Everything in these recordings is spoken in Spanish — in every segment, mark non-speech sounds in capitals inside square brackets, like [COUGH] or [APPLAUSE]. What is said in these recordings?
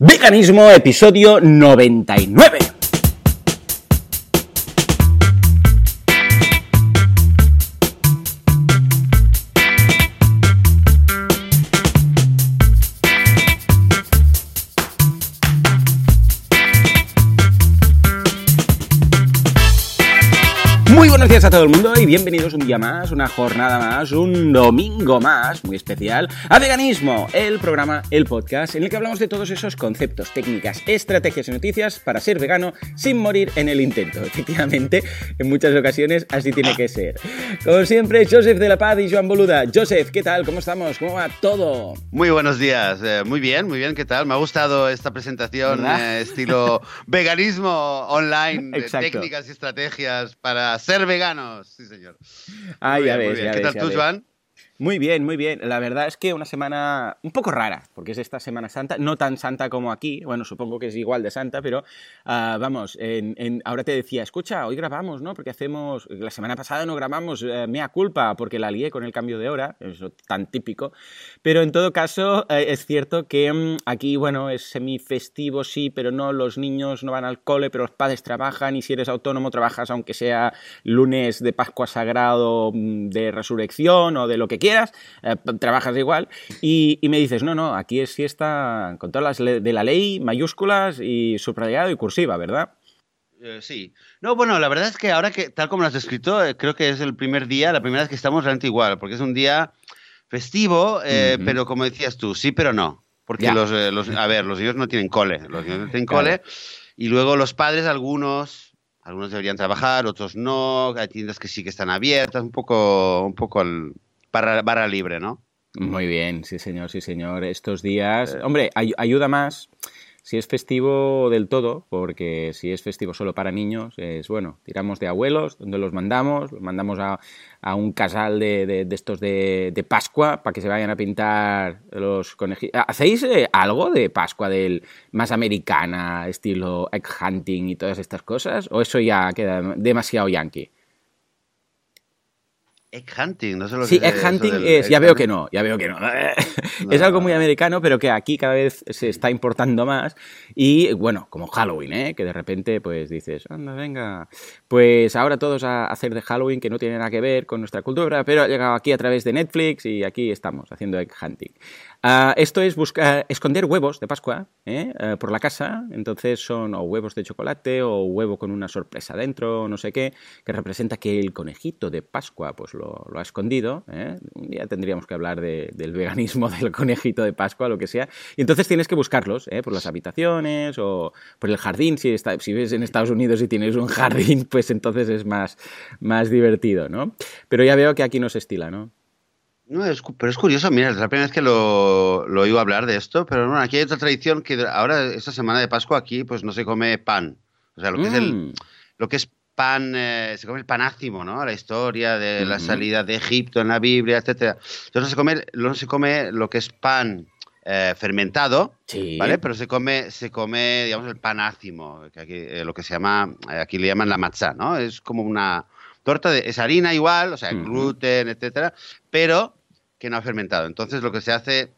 Veganismo, episodio 99. Buenos días a todo el mundo y bienvenidos un día más, una jornada más, un domingo más, muy especial, a Veganismo, el programa, el podcast, en el que hablamos de todos esos conceptos, técnicas, estrategias y noticias para ser vegano sin morir en el intento. [LAUGHS] Efectivamente, en muchas ocasiones así tiene que ser. Como siempre, Joseph de la Paz y Joan Boluda. Joseph, ¿qué tal? ¿Cómo estamos? ¿Cómo va todo? Muy buenos días, eh, muy bien, muy bien, ¿qué tal? Me ha gustado esta presentación eh, estilo [LAUGHS] veganismo online, de técnicas y estrategias para ser veganos, sí señor. Ah, ya ves, ¿Qué tal tú, Joan? Muy bien, muy bien. La verdad es que una semana un poco rara, porque es esta Semana Santa, no tan santa como aquí, bueno, supongo que es igual de santa, pero uh, vamos, ahora te decía, escucha, hoy grabamos, ¿no? Porque hacemos, la semana pasada no grabamos, eh, mea culpa, porque la lié con el cambio de hora, eso tan típico, pero en todo caso eh, es cierto que mmm, aquí, bueno, es semifestivo, sí, pero no, los niños no van al cole, pero los padres trabajan y si eres autónomo trabajas aunque sea lunes de Pascua Sagrado, mm, de Resurrección o de lo que quieras quieras, eh, trabajas igual, y, y, me dices, no, no, aquí es fiesta con todas las de la ley, mayúsculas y subrayado y cursiva, ¿verdad? Eh, sí. No, bueno, la verdad es que ahora que, tal como lo has descrito, eh, creo que es el primer día, la primera vez que estamos realmente igual, porque es un día festivo, eh, uh -huh. pero como decías tú, sí, pero no. Porque los, los, a ver, los niños no tienen cole, los niños no tienen cole, claro. y luego los padres, algunos, algunos deberían trabajar, otros no, hay tiendas que sí que están abiertas, un poco, un poco el, barra, barra libre, ¿no? Muy bien, sí señor, sí señor. Estos días, hombre, ay ayuda más si es festivo del todo, porque si es festivo solo para niños, es bueno, tiramos de abuelos, donde los mandamos, los mandamos a, a un casal de, de, de estos de, de, Pascua para que se vayan a pintar los conejitos. ¿Hacéis eh, algo de Pascua del más americana, estilo egg hunting y todas estas cosas? ¿O eso ya queda demasiado yankee? Egg hunting, no sé lo sí, que egg hunting es, ya veo que no, ya veo que no. [LAUGHS] no. Es algo muy americano, pero que aquí cada vez se está importando más. Y bueno, como Halloween, ¿eh? que de repente pues dices, anda, venga, pues ahora todos a hacer de Halloween que no tiene nada que ver con nuestra cultura, pero ha llegado aquí a través de Netflix y aquí estamos haciendo egg hunting. Uh, esto es buscar, esconder huevos de Pascua ¿eh? uh, por la casa, entonces son o huevos de chocolate o huevo con una sorpresa dentro, no sé qué, que representa que el conejito de Pascua pues lo, lo ha escondido. ¿eh? Un día tendríamos que hablar de, del veganismo [LAUGHS] del conejito de Pascua, lo que sea. Y entonces tienes que buscarlos ¿eh? por las habitaciones o por el jardín. Si, está, si vives en Estados Unidos y tienes un jardín, pues entonces es más, más divertido, ¿no? Pero ya veo que aquí no se estila, ¿no? No, es, pero es curioso, mira, es la primera vez que lo, lo oigo hablar de esto, pero bueno, aquí hay otra tradición que ahora, esta semana de Pascua, aquí pues no se come pan. O sea, lo que mm. es el lo que es pan, eh, se come el panácimo, ¿no? La historia de la salida de Egipto en la Biblia, etcétera. Entonces no se come, no se come lo que es pan eh, fermentado, sí. ¿vale? Pero se come, se come, digamos, el panácimo, que aquí, eh, lo que se llama, aquí le llaman la matzá, ¿no? Es como una torta de, es harina igual, o sea, uh -huh. gluten, etcétera, pero que no ha fermentado. Entonces lo que se hace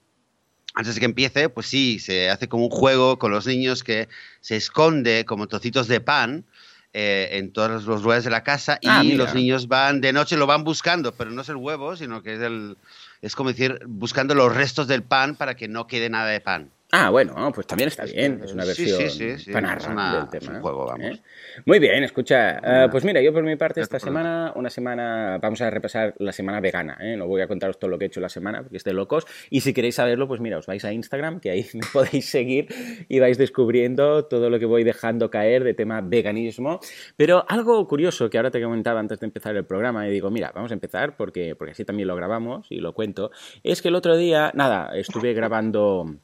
antes de que empiece, pues sí, se hace como un juego con los niños que se esconde como trocitos de pan eh, en todos los lugares de la casa y ah, los niños van de noche lo van buscando, pero no es el huevo, sino que es el es como decir buscando los restos del pan para que no quede nada de pan. Ah, bueno, pues también está bien. Es una versión sí, sí, sí, sí. panarra es del tema. Es un juego, vamos. ¿Eh? Muy bien, escucha. Uh, pues mira, yo por mi parte esta semana, una semana, vamos a repasar la semana vegana. ¿eh? No voy a contaros todo lo que he hecho la semana, porque esté locos. Y si queréis saberlo, pues mira, os vais a Instagram, que ahí [LAUGHS] me podéis seguir y vais descubriendo todo lo que voy dejando caer de tema veganismo. Pero algo curioso que ahora te comentaba antes de empezar el programa, y digo, mira, vamos a empezar porque, porque así también lo grabamos y lo cuento, es que el otro día, nada, estuve grabando...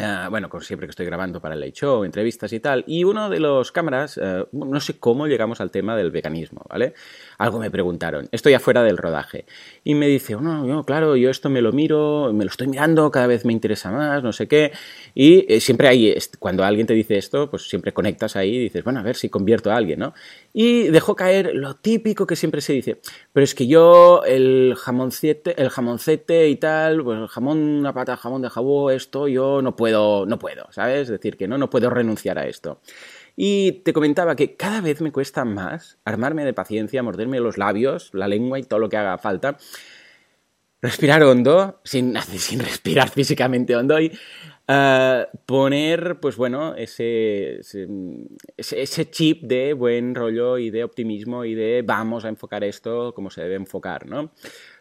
Uh, bueno, como siempre que estoy grabando para el Late Show, entrevistas y tal, y uno de los cámaras, uh, no sé cómo llegamos al tema del veganismo, ¿vale? Algo me preguntaron, esto ya fuera del rodaje, y me dice, oh, no, no, claro, yo esto me lo miro, me lo estoy mirando, cada vez me interesa más, no sé qué, y eh, siempre hay, cuando alguien te dice esto, pues siempre conectas ahí y dices, bueno, a ver si convierto a alguien, ¿no? Y dejó caer lo típico que siempre se dice, pero es que yo el jamoncete, el jamoncete y tal, pues el jamón, una pata, jamón de esto yo no puedo puedo, no puedo, ¿sabes? Es decir, que no, no puedo renunciar a esto. Y te comentaba que cada vez me cuesta más armarme de paciencia, morderme los labios, la lengua y todo lo que haga falta. Respirar hondo, sin, [LAUGHS] sin respirar físicamente hondo y uh, poner, pues bueno, ese, ese, ese, chip de buen rollo y de optimismo y de vamos a enfocar esto como se debe enfocar, ¿no?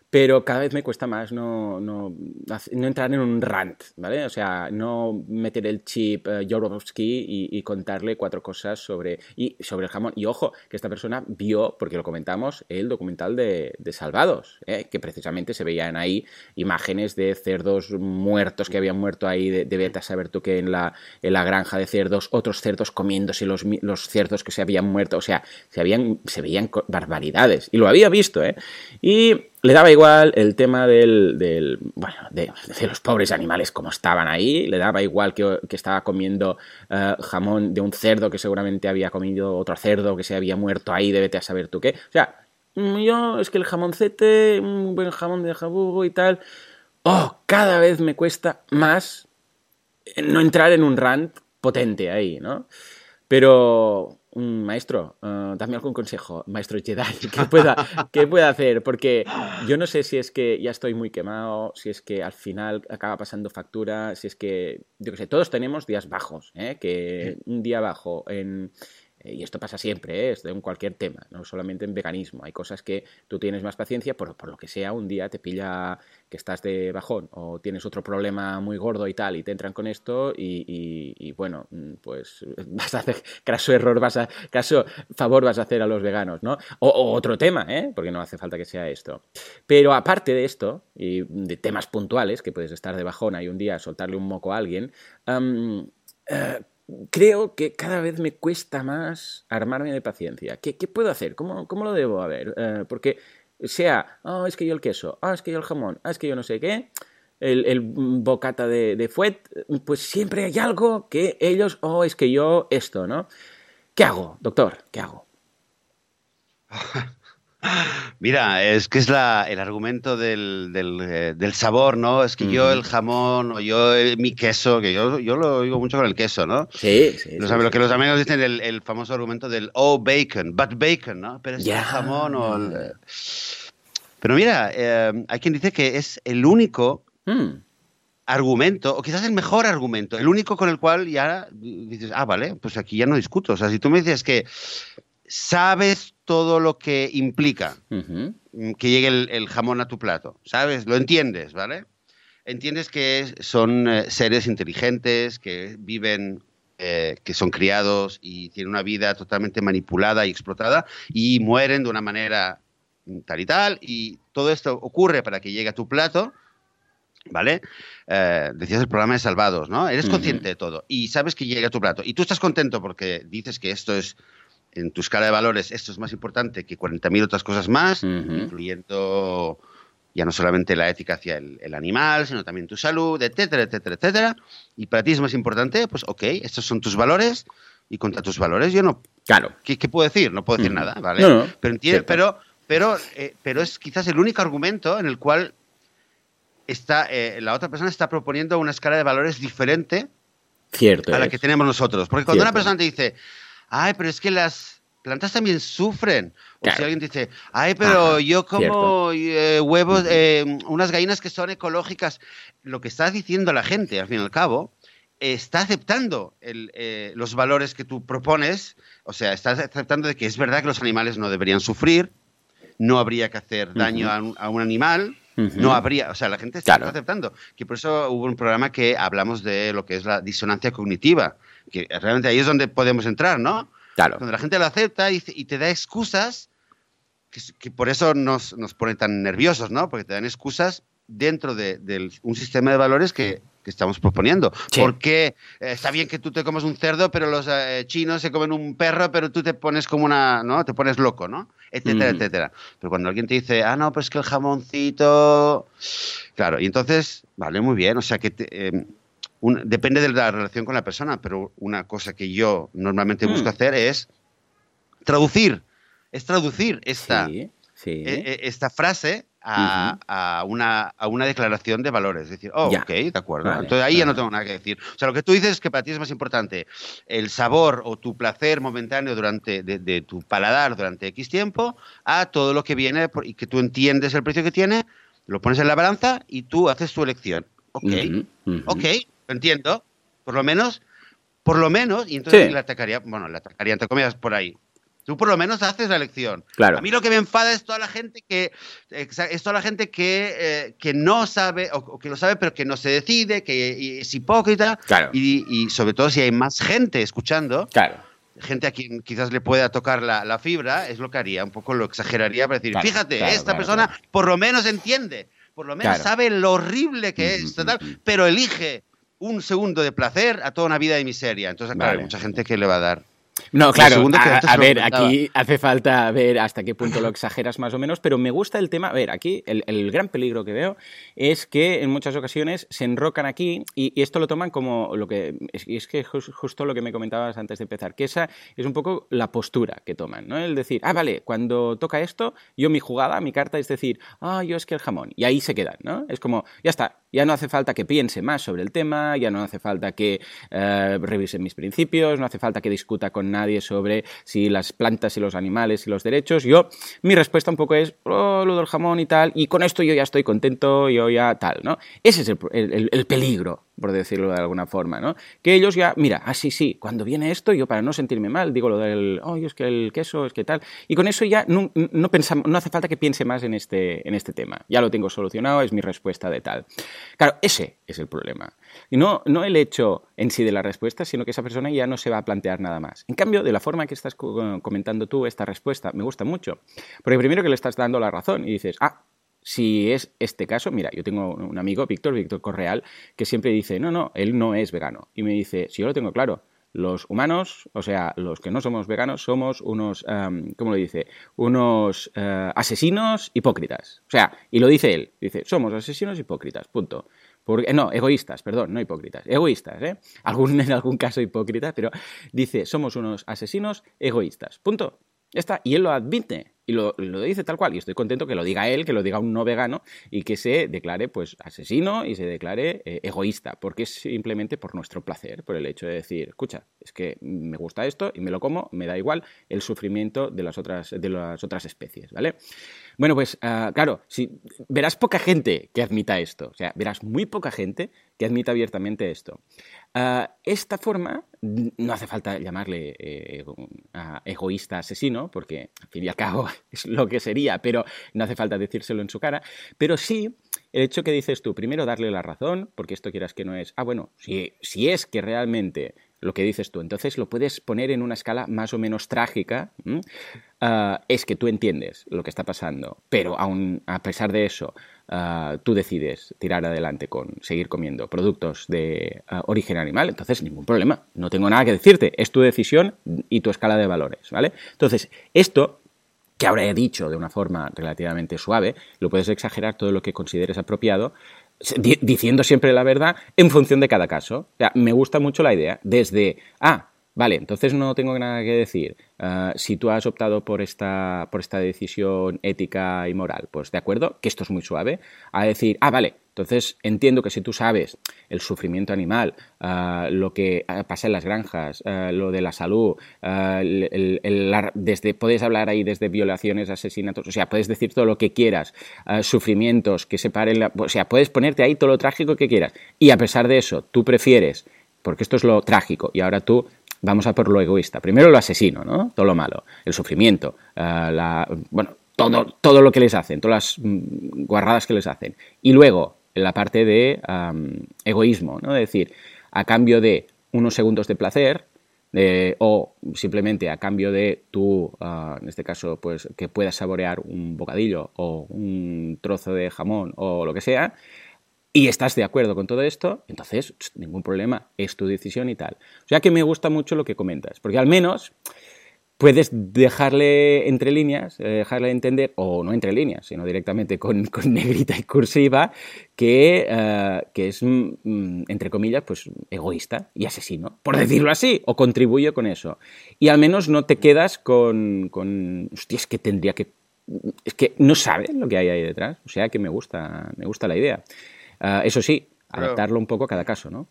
Pero cada vez me cuesta más no, no, no, entrar en un rant, ¿vale? O sea, no meter el chip uh, y, contarle cuatro cosas sobre, y, sobre el jamón. Y ojo, que esta persona vio, porque lo comentamos, el documental de, de Salvados, ¿eh? que precisamente se veían ahí imágenes de cerdos muertos que habían muerto ahí, de, de vete a saber tú que en la, en la granja de cerdos, otros cerdos comiéndose los, los cerdos que se habían muerto, o sea, se, habían, se veían barbaridades. Y lo había visto, ¿eh? Y le daba igual el tema del, bueno, de, los pobres animales como estaban ahí, le daba igual que, estaba comiendo eh, jamón de un cerdo que seguramente había comido otro cerdo que se había muerto ahí, debete a saber tú qué. O sea, mm, yo es que el jamoncete, un buen jamón de jabugo y tal, oh, cada vez me cuesta más no entrar en un rant potente ahí, ¿no? Pero maestro, uh, dame algún consejo, maestro Jedi, [LAUGHS] ¿qué pueda, ¿qué pueda hacer? Porque yo no sé si es que ya estoy muy quemado, si es que al final acaba pasando factura, si es que, yo qué sé, todos tenemos días bajos, ¿eh? que un día bajo en y esto pasa siempre, ¿eh? es de un cualquier tema, no solamente en veganismo. Hay cosas que tú tienes más paciencia, por, por lo que sea, un día te pilla que estás de bajón o tienes otro problema muy gordo y tal, y te entran con esto, y, bueno, mm, pues [LAUGHS] vas a hacer caso error, vas a, caso favor vas a hacer a los veganos, ¿no? O, otro tema, ¿eh? Porque no hace falta que sea esto. Pero aparte de esto, y de temas puntuales, que puedes estar de bajón y un día soltarle un moco a alguien, eh, creo que cada vez me cuesta más armarme de paciencia. ¿Qué, puedo hacer? ¿Cómo, ¿Cómo, lo debo haber? Eh, porque sea, oh, es que yo el queso, ah, es que yo el jamón, ah, es que yo no sé qué, el, el bocata de, de, fuet, pues siempre hay algo que ellos, oh, es que yo esto, ¿no? ¿Qué hago, doctor? ¿Qué hago? [LAUGHS] Mira, es que es la, el argumento del, del, eh, del, sabor, ¿no? Es que yo el jamón o yo mi queso, que yo, yo lo oigo mucho con el queso, ¿no? Sí, sí. Lo que los amigos dicen el, el, famoso argumento del oh bacon, but bacon, ¿no? Pero es el jamón o el... Pero mira, eh, hay quien dice que es el único hmm. argumento, o quizás el mejor argumento, el único con el cual ya dices, ah, vale, pues aquí ya no discuto. O sea, si tú me dices que sabes todo lo que implica mm, que llegue el, jamón a tu plato, ¿sabes? Lo entiendes, ¿vale? Entiendes que son eh, seres inteligentes, que viven, eh, que son criados y tienen una vida totalmente manipulada y explotada y mueren de una manera tal y tal, y todo esto ocurre para que llegue a tu plato, ¿vale? Eh, decías el programa de Salvados, ¿no? Eres consciente de todo y sabes que llega a tu plato. Y tú estás contento porque dices que esto es en tu escala de valores esto es más importante que 40.000 otras cosas más, incluyendo ya no solamente la ética hacia el, animal, sino también tu salud, etcétera, etcétera, etcétera. Y para ti es más importante, pues ok, estos son tus valores y contra tus valores yo no... Claro. ¿Qué, puedo decir? No puedo decir nada, ¿vale? pero, pero, pero, eh, pero es quizás el único argumento en el cual está, eh, la otra persona está proponiendo una escala de valores diferente Cierto a la que tenemos nosotros. Porque cuando una persona te dice, ay, pero es que las plantas también sufren. O si alguien dice, ay, pero yo como eh, huevos, eh, unas gallinas que son ecológicas, lo que está diciendo la gente, al fin y al cabo, está aceptando eh, los valores que tú propones, o sea, está aceptando de que es verdad que los animales no deberían sufrir, no habría que hacer daño a, un, animal, no habría, o sea, la gente está aceptando. Que por eso hubo un programa que hablamos de lo que es la disonancia cognitiva, que realmente ahí es donde podemos entrar, ¿no? Claro. Cuando la gente lo acepta y, te da excusas, que, por eso nos, nos pone tan nerviosos, ¿no? Porque te dan excusas dentro de, un sistema de valores que, estamos proponiendo. Porque eh, está bien que tú te comas un cerdo, pero los eh, chinos se comen un perro, pero tú te pones como una, ¿no? Te pones loco, ¿no? Etcétera, etcétera. Pero cuando alguien te dice, ah, no, pues que el jamoncito... Claro, y entonces, vale, muy bien, o sea que... Em, depende de la relación con la persona, pero una cosa que yo normalmente busco mm. hacer es traducir, es traducir esta, e, e, esta frase a, una, a, una, declaración de valores. Es decir, oh, ok, de acuerdo. Entonces ahí ya no tengo nada que decir. O sea, lo que tú dices es que para ti es más importante el sabor o tu placer momentáneo durante de, tu paladar durante X tiempo a todo lo que viene y que tú entiendes el precio que tiene, lo pones en la balanza y tú haces tu elección. Ok, ok, entiendo. Por lo menos, por lo menos, y entonces la atacaría, bueno, la atacaría entre comillas por ahí. Tú por lo menos haces la elección. Claro. A mí lo que me enfada es toda la gente que es toda la gente que, eh, que no sabe o, que lo sabe pero que no se decide, que es hipócrita. Claro. Y, sobre todo si hay más gente escuchando. Claro. Gente a quien quizás le pueda tocar la, fibra, es lo que haría, un poco lo exageraría para decir, fíjate, esta persona por lo menos entiende, por lo menos sabe lo horrible que es, pero elige un segundo de placer a toda una vida de miseria. Entonces, claro, hay mucha gente que le va a dar. No, claro, a, ver, aquí hace falta ver hasta qué punto lo exageras más o menos, pero me gusta el tema, a ver, aquí el, gran peligro que veo es que en muchas ocasiones se enrocan aquí y, esto lo toman como lo que, es, es que justo lo que me comentabas antes de empezar, que esa es un poco la postura que toman, ¿no? El decir, ah, vale, cuando toca esto, yo mi jugada, mi carta es decir, ah, yo es que el jamón, y ahí se quedan, ¿no? Es como, ya está, ya no hace falta que piense más sobre el tema, ya no hace falta que eh, revise mis principios, no hace falta que discuta con nadie sobre si las plantas y los animales y los derechos. Yo, mi respuesta un poco es, oh, lo del jamón y tal, y con esto yo ya estoy contento, yo ya tal, ¿no? Ese es el peligro por decirlo de alguna forma, ¿no? Que ellos ya, mira, ah, sí, cuando viene esto, yo para no sentirme mal, digo lo del, oh, es que el queso, es que tal, y con eso ya no, no, pensamos, no hace falta que piense más en este, en este tema, ya lo tengo solucionado, es mi respuesta de tal. Claro, ese es el problema. Y no, no el hecho en sí de la respuesta, sino que esa persona ya no se va a plantear nada más. En cambio, de la forma que estás comentando tú esta respuesta, me gusta mucho, porque primero que le estás dando la razón y dices, ah, si es este caso, mira, yo tengo un amigo, Víctor, Víctor Correal, que siempre dice, no, no, él no es vegano. Y me dice, si yo lo tengo claro, los humanos, o sea, los que no somos veganos, somos unos, ¿cómo lo dice? Unos eh, asesinos hipócritas. O sea, y lo dice él, dice, somos asesinos hipócritas, punto. Porque, no, egoístas, perdón, no hipócritas, egoístas, ¿eh? Algún, en algún caso hipócrita, pero dice, somos unos asesinos egoístas, punto. Está, y él lo admite y lo, dice tal cual. Y estoy contento que lo diga él, que lo diga un no vegano y que se declare pues asesino y se declare eh, egoísta, porque es simplemente por nuestro placer, por el hecho de decir, escucha, es que me gusta esto y me lo como, me da igual el sufrimiento de las otras, de las otras especies, ¿vale? Bueno, pues ah, claro, verás poca gente que admita esto, o sea, verás muy poca gente que admita abiertamente esto. Ah, esta forma, no hace falta llamarle eh, egoísta asesino, porque al fin y al cabo [LAUGHS] es lo que sería, pero no hace falta decírselo en su cara, pero sí el hecho que dices tú, primero darle la razón, porque esto quieras que no es, ah, bueno, si, si es que realmente lo que dices tú. Entonces lo puedes poner en una escala más o menos trágica. Ah, es que tú entiendes lo que está pasando, pero aún a pesar de eso, ah, tú decides tirar adelante con seguir comiendo productos de ah, origen animal, entonces ningún problema. No tengo nada que decirte. Es tu decisión y tu escala de valores, ¿vale? Entonces, esto que ahora he dicho de una forma relativamente suave, lo puedes exagerar todo lo que consideres apropiado, diciendo siempre la verdad en función de cada caso. O sea, me gusta mucho la idea. Desde, ah, vale, entonces no tengo nada que decir. Ah, si tú has optado por esta, por esta decisión ética y moral, pues de acuerdo, que esto es muy suave, a decir, ah, vale, entonces entiendo que si tú sabes el sufrimiento animal, ah, lo que pasa en las granjas, ah, lo de la salud, desde, puedes hablar ahí desde violaciones, asesinatos, o sea, puedes decir todo lo que quieras, sufrimientos que separen, la, o sea, puedes ponerte ahí todo lo trágico que quieras. Y a pesar de eso, tú prefieres, porque esto es lo trágico, y ahora tú vamos a por lo egoísta. Primero lo asesino, ¿no? Todo lo malo, el sufrimiento, eh, la, bueno, todo, todo lo que les hacen, todas las mm, guarradas que les hacen. Y luego, la parte de egoísmo, ¿no? Es decir, a cambio de unos segundos de placer, o simplemente a cambio de tú, ah, en este caso, pues que puedas saborear un bocadillo o un trozo de jamón o lo que sea, y estás de acuerdo con todo esto, entonces ningún problema, es tu decisión y tal. O sea que me gusta mucho lo que comentas, porque al menos puedes dejarle entre líneas, eh, dejarle entender, o no entre líneas, sino directamente [LAUGHS] con, negrita y cursiva, que, eh, que es, mm, mm, entre comillas, pues egoísta y asesino, por decirlo así, o contribuye con eso. Y al menos no te quedas con, con hostia, es que tendría que es que no sabe lo que hay ahí detrás. O sea que me gusta, me gusta la idea. Ah, eso sí, adaptarlo un poco a cada caso, ¿no?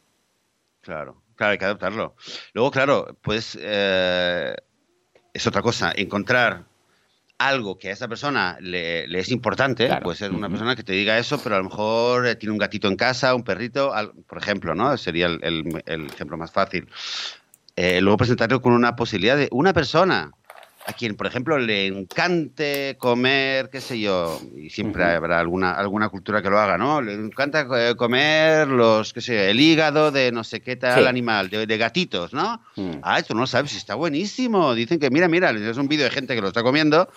Claro, claro, hay que adaptarlo. Luego, claro, pues eh, es otra cosa, encontrar algo que a esa persona le, es importante, puede ser una persona que te diga eso, pero a lo mejor eh, tiene un gatito en casa, un perrito, por ejemplo, ¿no? Sería el, ejemplo más fácil. Eh, luego presentarlo con una posibilidad de una persona a quien, por ejemplo, le encante comer, qué sé yo, y siempre habrá alguna, alguna cultura que lo haga, ¿no? Le encanta eh, comer los, qué sé, el hígado de no sé qué tal animal, de, gatitos, ¿no? Mm. Ah, esto no lo sabes, está buenísimo. Dicen que, mira, mira, es un vídeo de gente que lo está comiendo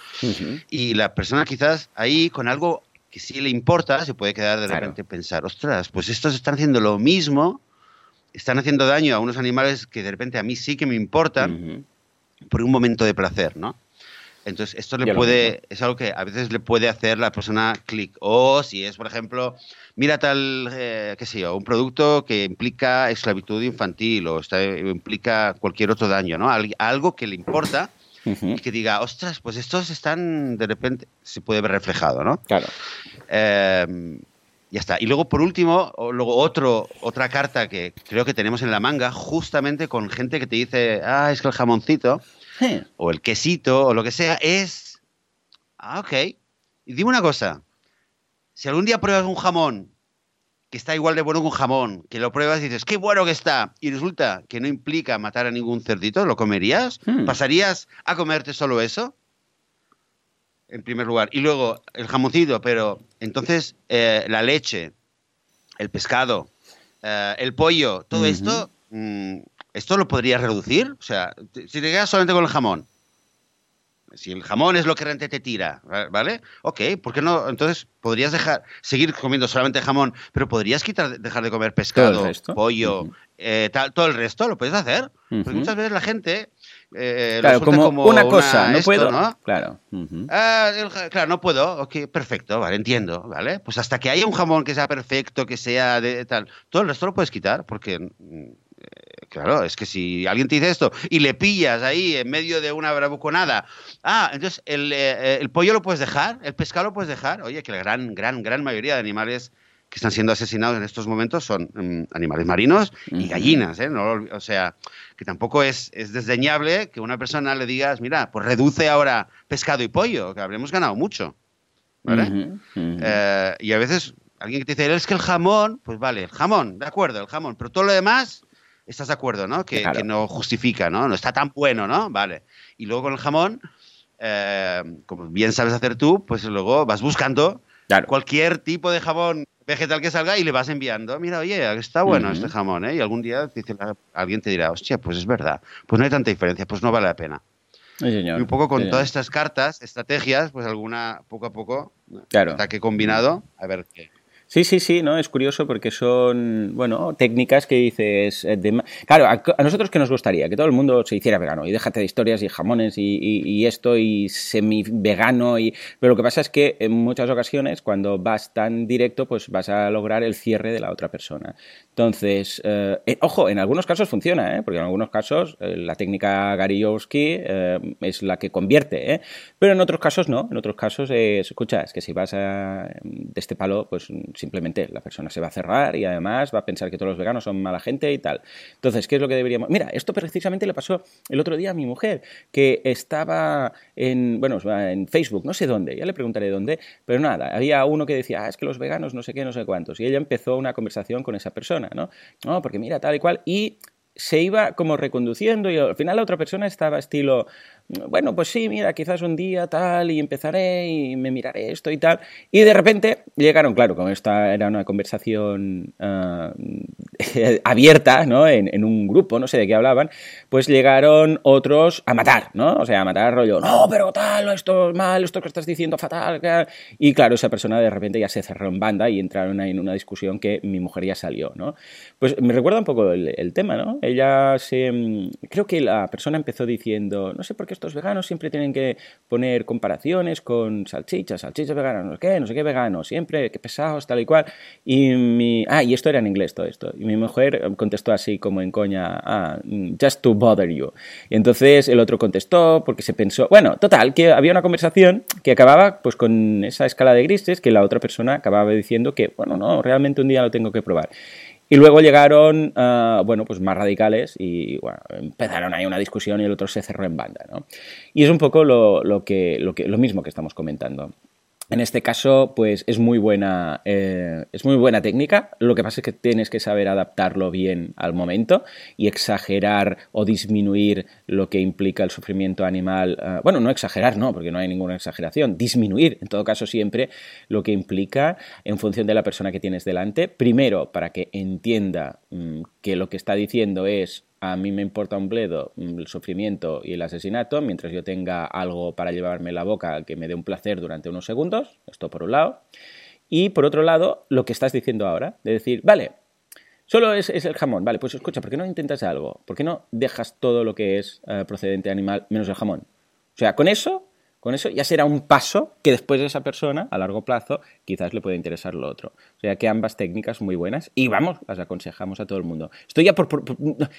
y la persona quizás ahí con algo que sí le importa, se puede quedar de repente pensar, ostras, pues estos están haciendo lo mismo, están haciendo daño a unos animales que de repente a mí sí que me importan por un momento de placer, ¿no? Entonces, esto le puede, es algo que a veces le puede hacer la persona clic. O si es, por ejemplo, mira tal, eh, qué sé yo, un producto que implica esclavitud infantil o está, implica cualquier otro daño, ¿no? Algo que le importa y que diga, ostras, pues estos están, de repente, se puede ver reflejado, ¿no? Claro. Eh, ya está. Y luego, por último, luego otro, otra carta que creo que tenemos en la manga, justamente con gente que te dice, ah, es que el jamoncito, o el quesito, o lo que sea, es. Ah, ok. Y dime una cosa. Si algún día pruebas un jamón que está igual de bueno que un jamón, que lo pruebas y dices, qué bueno que está, y resulta que no implica matar a ningún cerdito, ¿lo comerías? Hmm. ¿Pasarías a comerte solo eso? en primer lugar. Y luego el jamoncito, pero entonces eh, la leche, el pescado, eh, el pollo, todo esto, mm, ¿esto lo podrías reducir? O sea, si te quedas solamente con el jamón, si el jamón es lo que realmente te tira, ¿vale? Ok, ¿por qué no? Entonces podrías dejar, seguir comiendo solamente jamón, pero podrías quitar, dejar de comer pescado, pollo, eh, tal, todo el resto, lo puedes hacer. Porque muchas veces la gente eh, claro, como, una cosa, no puedo. Claro. Ah, claro, no puedo. Ok, perfecto, vale, entiendo, ¿vale? Pues hasta que haya un jamón que sea perfecto, que sea de tal, todo el resto lo puedes quitar, porque mm, eh, claro, es que si alguien te dice esto y le pillas ahí en medio de una bravuconada, ah, entonces el, eh, el pollo lo puedes dejar, el pescado lo puedes dejar. Oye, que la gran, gran, gran mayoría de animales que están siendo asesinados en estos momentos son mm, animales marinos y gallinas, ¿eh? o sea, que tampoco es, es, desdeñable que una persona le digas, mira, pues reduce ahora pescado y pollo, que habremos ganado mucho. ¿Vale? Eh, y a veces alguien que te dice, es que el jamón, pues vale, el jamón, de acuerdo, el jamón, pero todo lo demás, estás de acuerdo, ¿no? Que, que no justifica, ¿no? No está tan bueno, ¿no? Vale. Y luego con el jamón, eh, como bien sabes hacer tú, pues luego vas buscando cualquier tipo de jamón vegetal que salga y le vas enviando. Mira, oye, está bueno este jamón, ¿eh? Y algún día alguien te dirá, hostia, pues es verdad, pues no hay tanta diferencia, pues no vale la pena. y un poco con todas estas cartas, estrategias, pues alguna poco a poco, claro. hasta que combinado, a ver qué. Sí, sí, sí, ¿no? Es curioso porque son, bueno, técnicas que dices... Eh, claro, a, nosotros que nos gustaría que todo el mundo se hiciera vegano y déjate de historias y jamones y, esto y semi-vegano y... Pero lo que pasa es que en muchas ocasiones cuando vas tan directo pues vas a lograr el cierre de la otra persona. Entonces, eh, eh, ojo, en algunos casos funciona, ¿eh? Porque en algunos casos la técnica Gariyowski es la que convierte, ¿eh? Pero en otros casos no, en otros casos es, escucha, es que si vas de este palo pues simplemente la persona se va a cerrar y además va a pensar que todos los veganos son mala gente y tal. Entonces, ¿qué es lo que deberíamos...? Mira, esto precisamente le pasó el otro día a mi mujer, que estaba en, bueno, en Facebook, no sé dónde, ya le preguntaré dónde, pero nada, había uno que decía, ah, es que los veganos no sé qué, no sé cuántos, y ella empezó una conversación con esa persona, ¿no? No, porque mira, tal y cual, y se iba como reconduciendo y al final la otra persona estaba estilo, bueno, pues sí, mira, quizás un día tal y empezaré y me miraré esto y tal. Y de repente llegaron, claro, como esta era una conversación ah, [LAUGHS] abierta, ¿no? En, un grupo, no sé de qué hablaban, pues llegaron otros a matar, ¿no? O sea, a matar rollo, no, pero tal, esto es mal, esto que estás diciendo fatal. Y claro, esa persona de repente ya se cerró en banda y entraron ahí en una discusión que mi mujer ya salió, ¿no? Pues me recuerda un poco el, tema, ¿no? Ella se... Creo que la persona empezó diciendo, no sé por qué estos veganos siempre tienen que poner comparaciones con salchichas, salchichas veganas, no sé qué, no sé qué vegano, siempre, qué pesados, tal y cual. Y mi... Ah, y esto era en inglés todo esto. Y mi mujer contestó así como en coña, ah, just to bother you. Y entonces el otro contestó porque se pensó, bueno, total, que había una conversación que acababa pues con esa escala de grises que la otra persona acababa diciendo que, bueno, no, realmente un día lo tengo que probar. Y luego llegaron, ah, bueno, pues más radicales y bueno, empezaron ahí una discusión y el otro se cerró en banda, ¿no? Y es un poco lo, lo, que, lo, que, lo mismo que estamos comentando. En este caso, pues es muy buena, eh, es muy buena técnica. Lo que pasa es que tienes que saber adaptarlo bien al momento y exagerar o disminuir lo que implica el sufrimiento animal. Eh, bueno, no exagerar, no, porque no hay ninguna exageración. Disminuir, en todo caso, siempre lo que implica en función de la persona que tienes delante. Primero, para que entienda mm, que lo que está diciendo es a mí me importa un bledo mm, el sufrimiento y el asesinato, mientras yo tenga algo para llevarme la boca que me dé un placer durante unos segundos, esto por un lado. Y por otro lado, lo que estás diciendo ahora, de decir, vale, solo es, el jamón, vale, pues escucha, ¿por qué no intentas algo? ¿Por qué no dejas todo lo que es eh, procedente animal menos el jamón? O sea, con eso con eso ya será un paso que después de esa persona, a largo plazo, quizás le pueda interesar lo otro. O sea que ambas técnicas muy buenas y vamos, las aconsejamos a todo el mundo. Estoy ya por,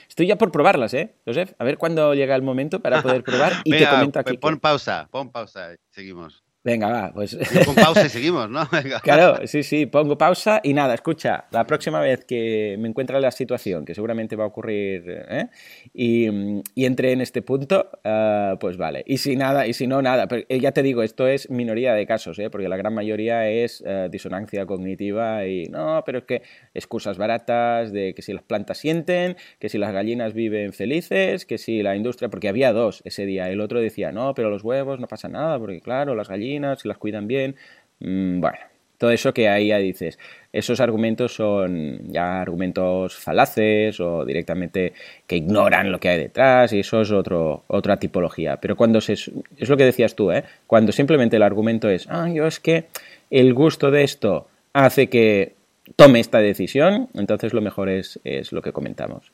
estoy ya por probarlas, ¿eh, Joseph? A ver cuándo llega el momento para poder probar y te [LAUGHS] comento aquí. Pon pausa, pon pausa, seguimos. Venga, va, pues. Con pausa y [LAUGHS] seguimos, ¿no? Venga. Claro, sí, sí, pongo pausa y nada, escucha, la próxima vez que me encuentre la situación, que seguramente va a ocurrir, ¿eh? y, y entre en este punto, uh, pues vale. Y si nada, y si no, nada. Pero eh, ya te digo, esto es minoría de casos, ¿eh? porque la gran mayoría es uh, disonancia cognitiva y no, pero es que excusas baratas de que si las plantas sienten, que si las gallinas viven felices, que si la industria, porque había dos ese día. El otro decía, no, pero los huevos no pasa nada, porque claro, las gallinas si las cuidan bien. Mm, bueno, todo eso que ahí ya dices, esos argumentos son ya argumentos falaces o directamente que ignoran lo que hay detrás y eso es otro, otra tipología. Pero cuando se, es lo que decías tú, ¿eh? cuando simplemente el argumento es, ah, yo es que el gusto de esto hace que tome esta decisión, entonces lo mejor es, es lo que comentamos.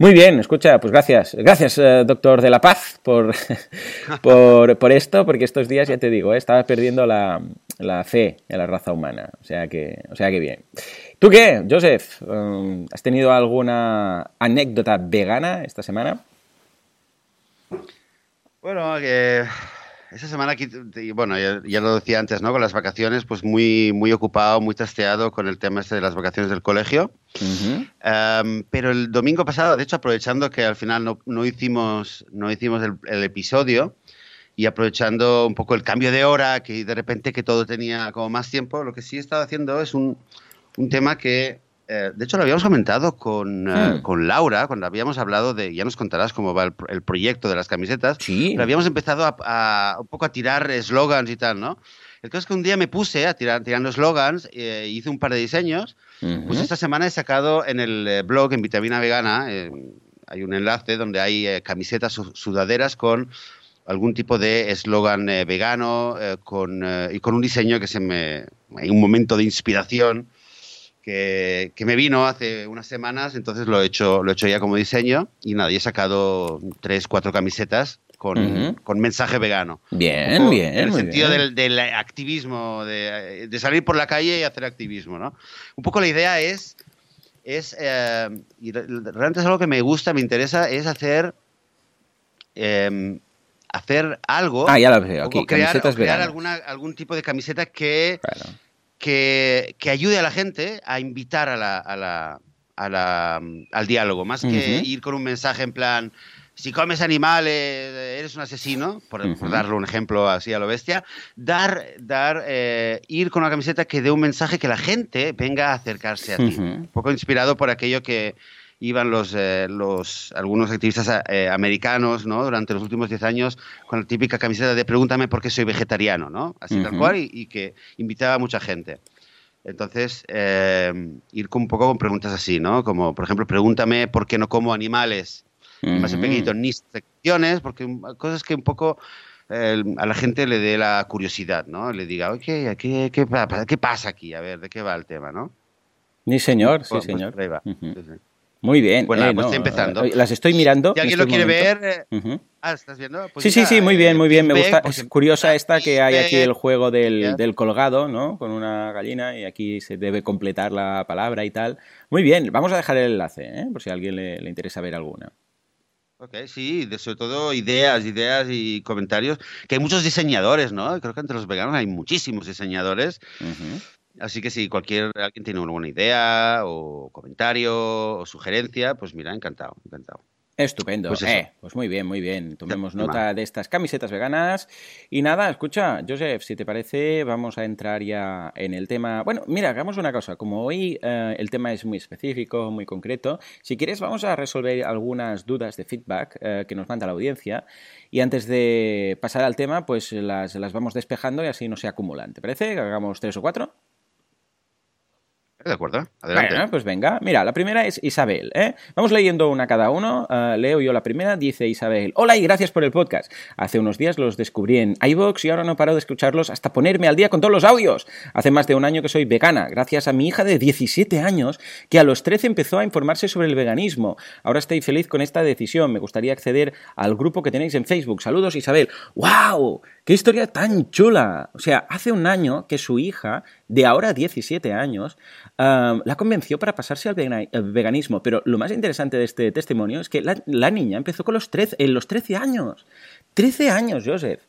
Muy bien, escucha, pues gracias. Gracias, eh, doctor de la Paz, por, [LAUGHS] por, esto, porque estos días, ya te digo, eh, estaba perdiendo la, fe en la raza humana. O sea que, o sea que bien. ¿Tú qué, Joseph? Um, ¿Has tenido alguna anécdota vegana esta semana? Bueno, que esa semana aquí, bueno, ya, lo decía antes, ¿no? Con las vacaciones, pues muy, muy ocupado, muy trasteado con el tema este de las vacaciones del colegio. pero el domingo pasado, de hecho, aprovechando que al final no, no hicimos, no hicimos el, episodio y aprovechando un poco el cambio de hora, que de repente que todo tenía como más tiempo, lo que sí he estado haciendo es un, un tema que eh, de hecho, lo habíamos comentado con, eh, hmm. con, Laura, cuando habíamos hablado de, ya nos contarás cómo va el, proyecto de las camisetas, sí. pero habíamos empezado a, un poco a tirar eslogans y tal, ¿no? El caso es que un día me puse a tirar tirando eslogans, e hice un par de diseños, pues esta semana he sacado en el blog, en Vitamina Vegana, hay un enlace donde hay camisetas sudaderas con algún tipo de eslogan vegano con, y con un diseño que se me... hay un momento de inspiración que, me vino hace unas semanas, entonces lo he hecho, lo he hecho ya como diseño y nada, y he sacado tres, cuatro camisetas con, con mensaje vegano. Bien, bien. En el sentido Del, activismo, de, salir por la calle y hacer activismo, ¿no? Un poco la idea es, es eh, y realmente es algo que me gusta, me interesa, es hacer... Em, hacer algo. Ah, ya lo veo aquí. crear, crear alguna, algún tipo de camiseta que, que, ayude a la gente a invitar a la, a la, a la, al diálogo, más que ir con un mensaje en plan, si comes animales, eres un asesino, por, darle un ejemplo así a lo bestia, dar, dar eh, ir con una camiseta que dé un mensaje que la gente venga a acercarse a ti. Un poco inspirado por aquello que, iban los, eh, los algunos activistas eh, americanos ¿no? durante los últimos 10 años con la típica camiseta de pregúntame por qué soy vegetariano, ¿no? así tal cual, y, que invitaba a mucha gente. Entonces, eh, ir con, un poco con preguntas así, ¿no? Como, por ejemplo, pregúntame por qué no como animales, más pequeñito, ni secciones, porque cosas que un poco a la gente le dé la curiosidad, ¿no? Le diga, oye, ¿qué, qué, qué, pasa aquí? A ver, ¿de qué va el tema, no? Ni señor, sí, pues, pues, señor. sí, sí. Muy bien. Bueno, eh, pues no, estoy empezando. eh, Las estoy mirando. Si en alguien lo quiere ver, eh, ah, ¿estás viendo? Pues Sí, sí, sí, muy bien, eh, muy bien. Me gusta. Es curiosa esta que hay aquí el juego del, del colgado, ¿no? Con una gallina y aquí se debe completar la palabra y tal. Muy bien, vamos a dejar el enlace, ¿eh? Por si a alguien le, le interesa ver alguna. Ok, sí, de, sobre todo ideas, ideas y comentarios. Que hay muchos diseñadores, ¿no? Creo que entre los veganos hay muchísimos diseñadores. Así que si cualquier alguien tiene alguna idea o comentario o sugerencia, pues mira, encantado, encantado. Estupendo. Pues eh, pues muy bien, muy bien. Tomemos nota de estas camisetas veganas. Y nada, escucha, Joseph, si te parece, vamos a entrar ya en el tema. Bueno, mira, hagamos una cosa. Como hoy eh, el tema es muy específico, muy concreto, si quieres, vamos a resolver algunas dudas de feedback eh, que nos manda la audiencia. Y antes de pasar al tema, pues las, las vamos despejando y así no se acumulan. ¿Te parece que hagamos tres o cuatro? De acuerdo, adelante. Pues venga. Mira, la primera es Isabel. ¿eh? Vamos leyendo una cada uno. Eh, leo yo la primera. Dice Isabel. Hola y gracias por el podcast. Hace unos días los descubrí en iVoox y ahora no paro de escucharlos hasta ponerme al día con todos los audios. Hace más de un año que soy vegana, gracias a mi hija de 17 años que a los 13 empezó a informarse sobre el veganismo. Ahora estoy feliz con esta decisión. Me gustaría acceder al grupo que tenéis en Facebook. Saludos, Isabel. ¡Wow! ¡Qué historia tan chula! O sea, hace un año que su hija, de ahora 17 años, la convenció para pasarse al veganismo. Pero lo más interesante de este testimonio es que la, niña empezó con los 13, en los 13 años. 13 años, Joseph.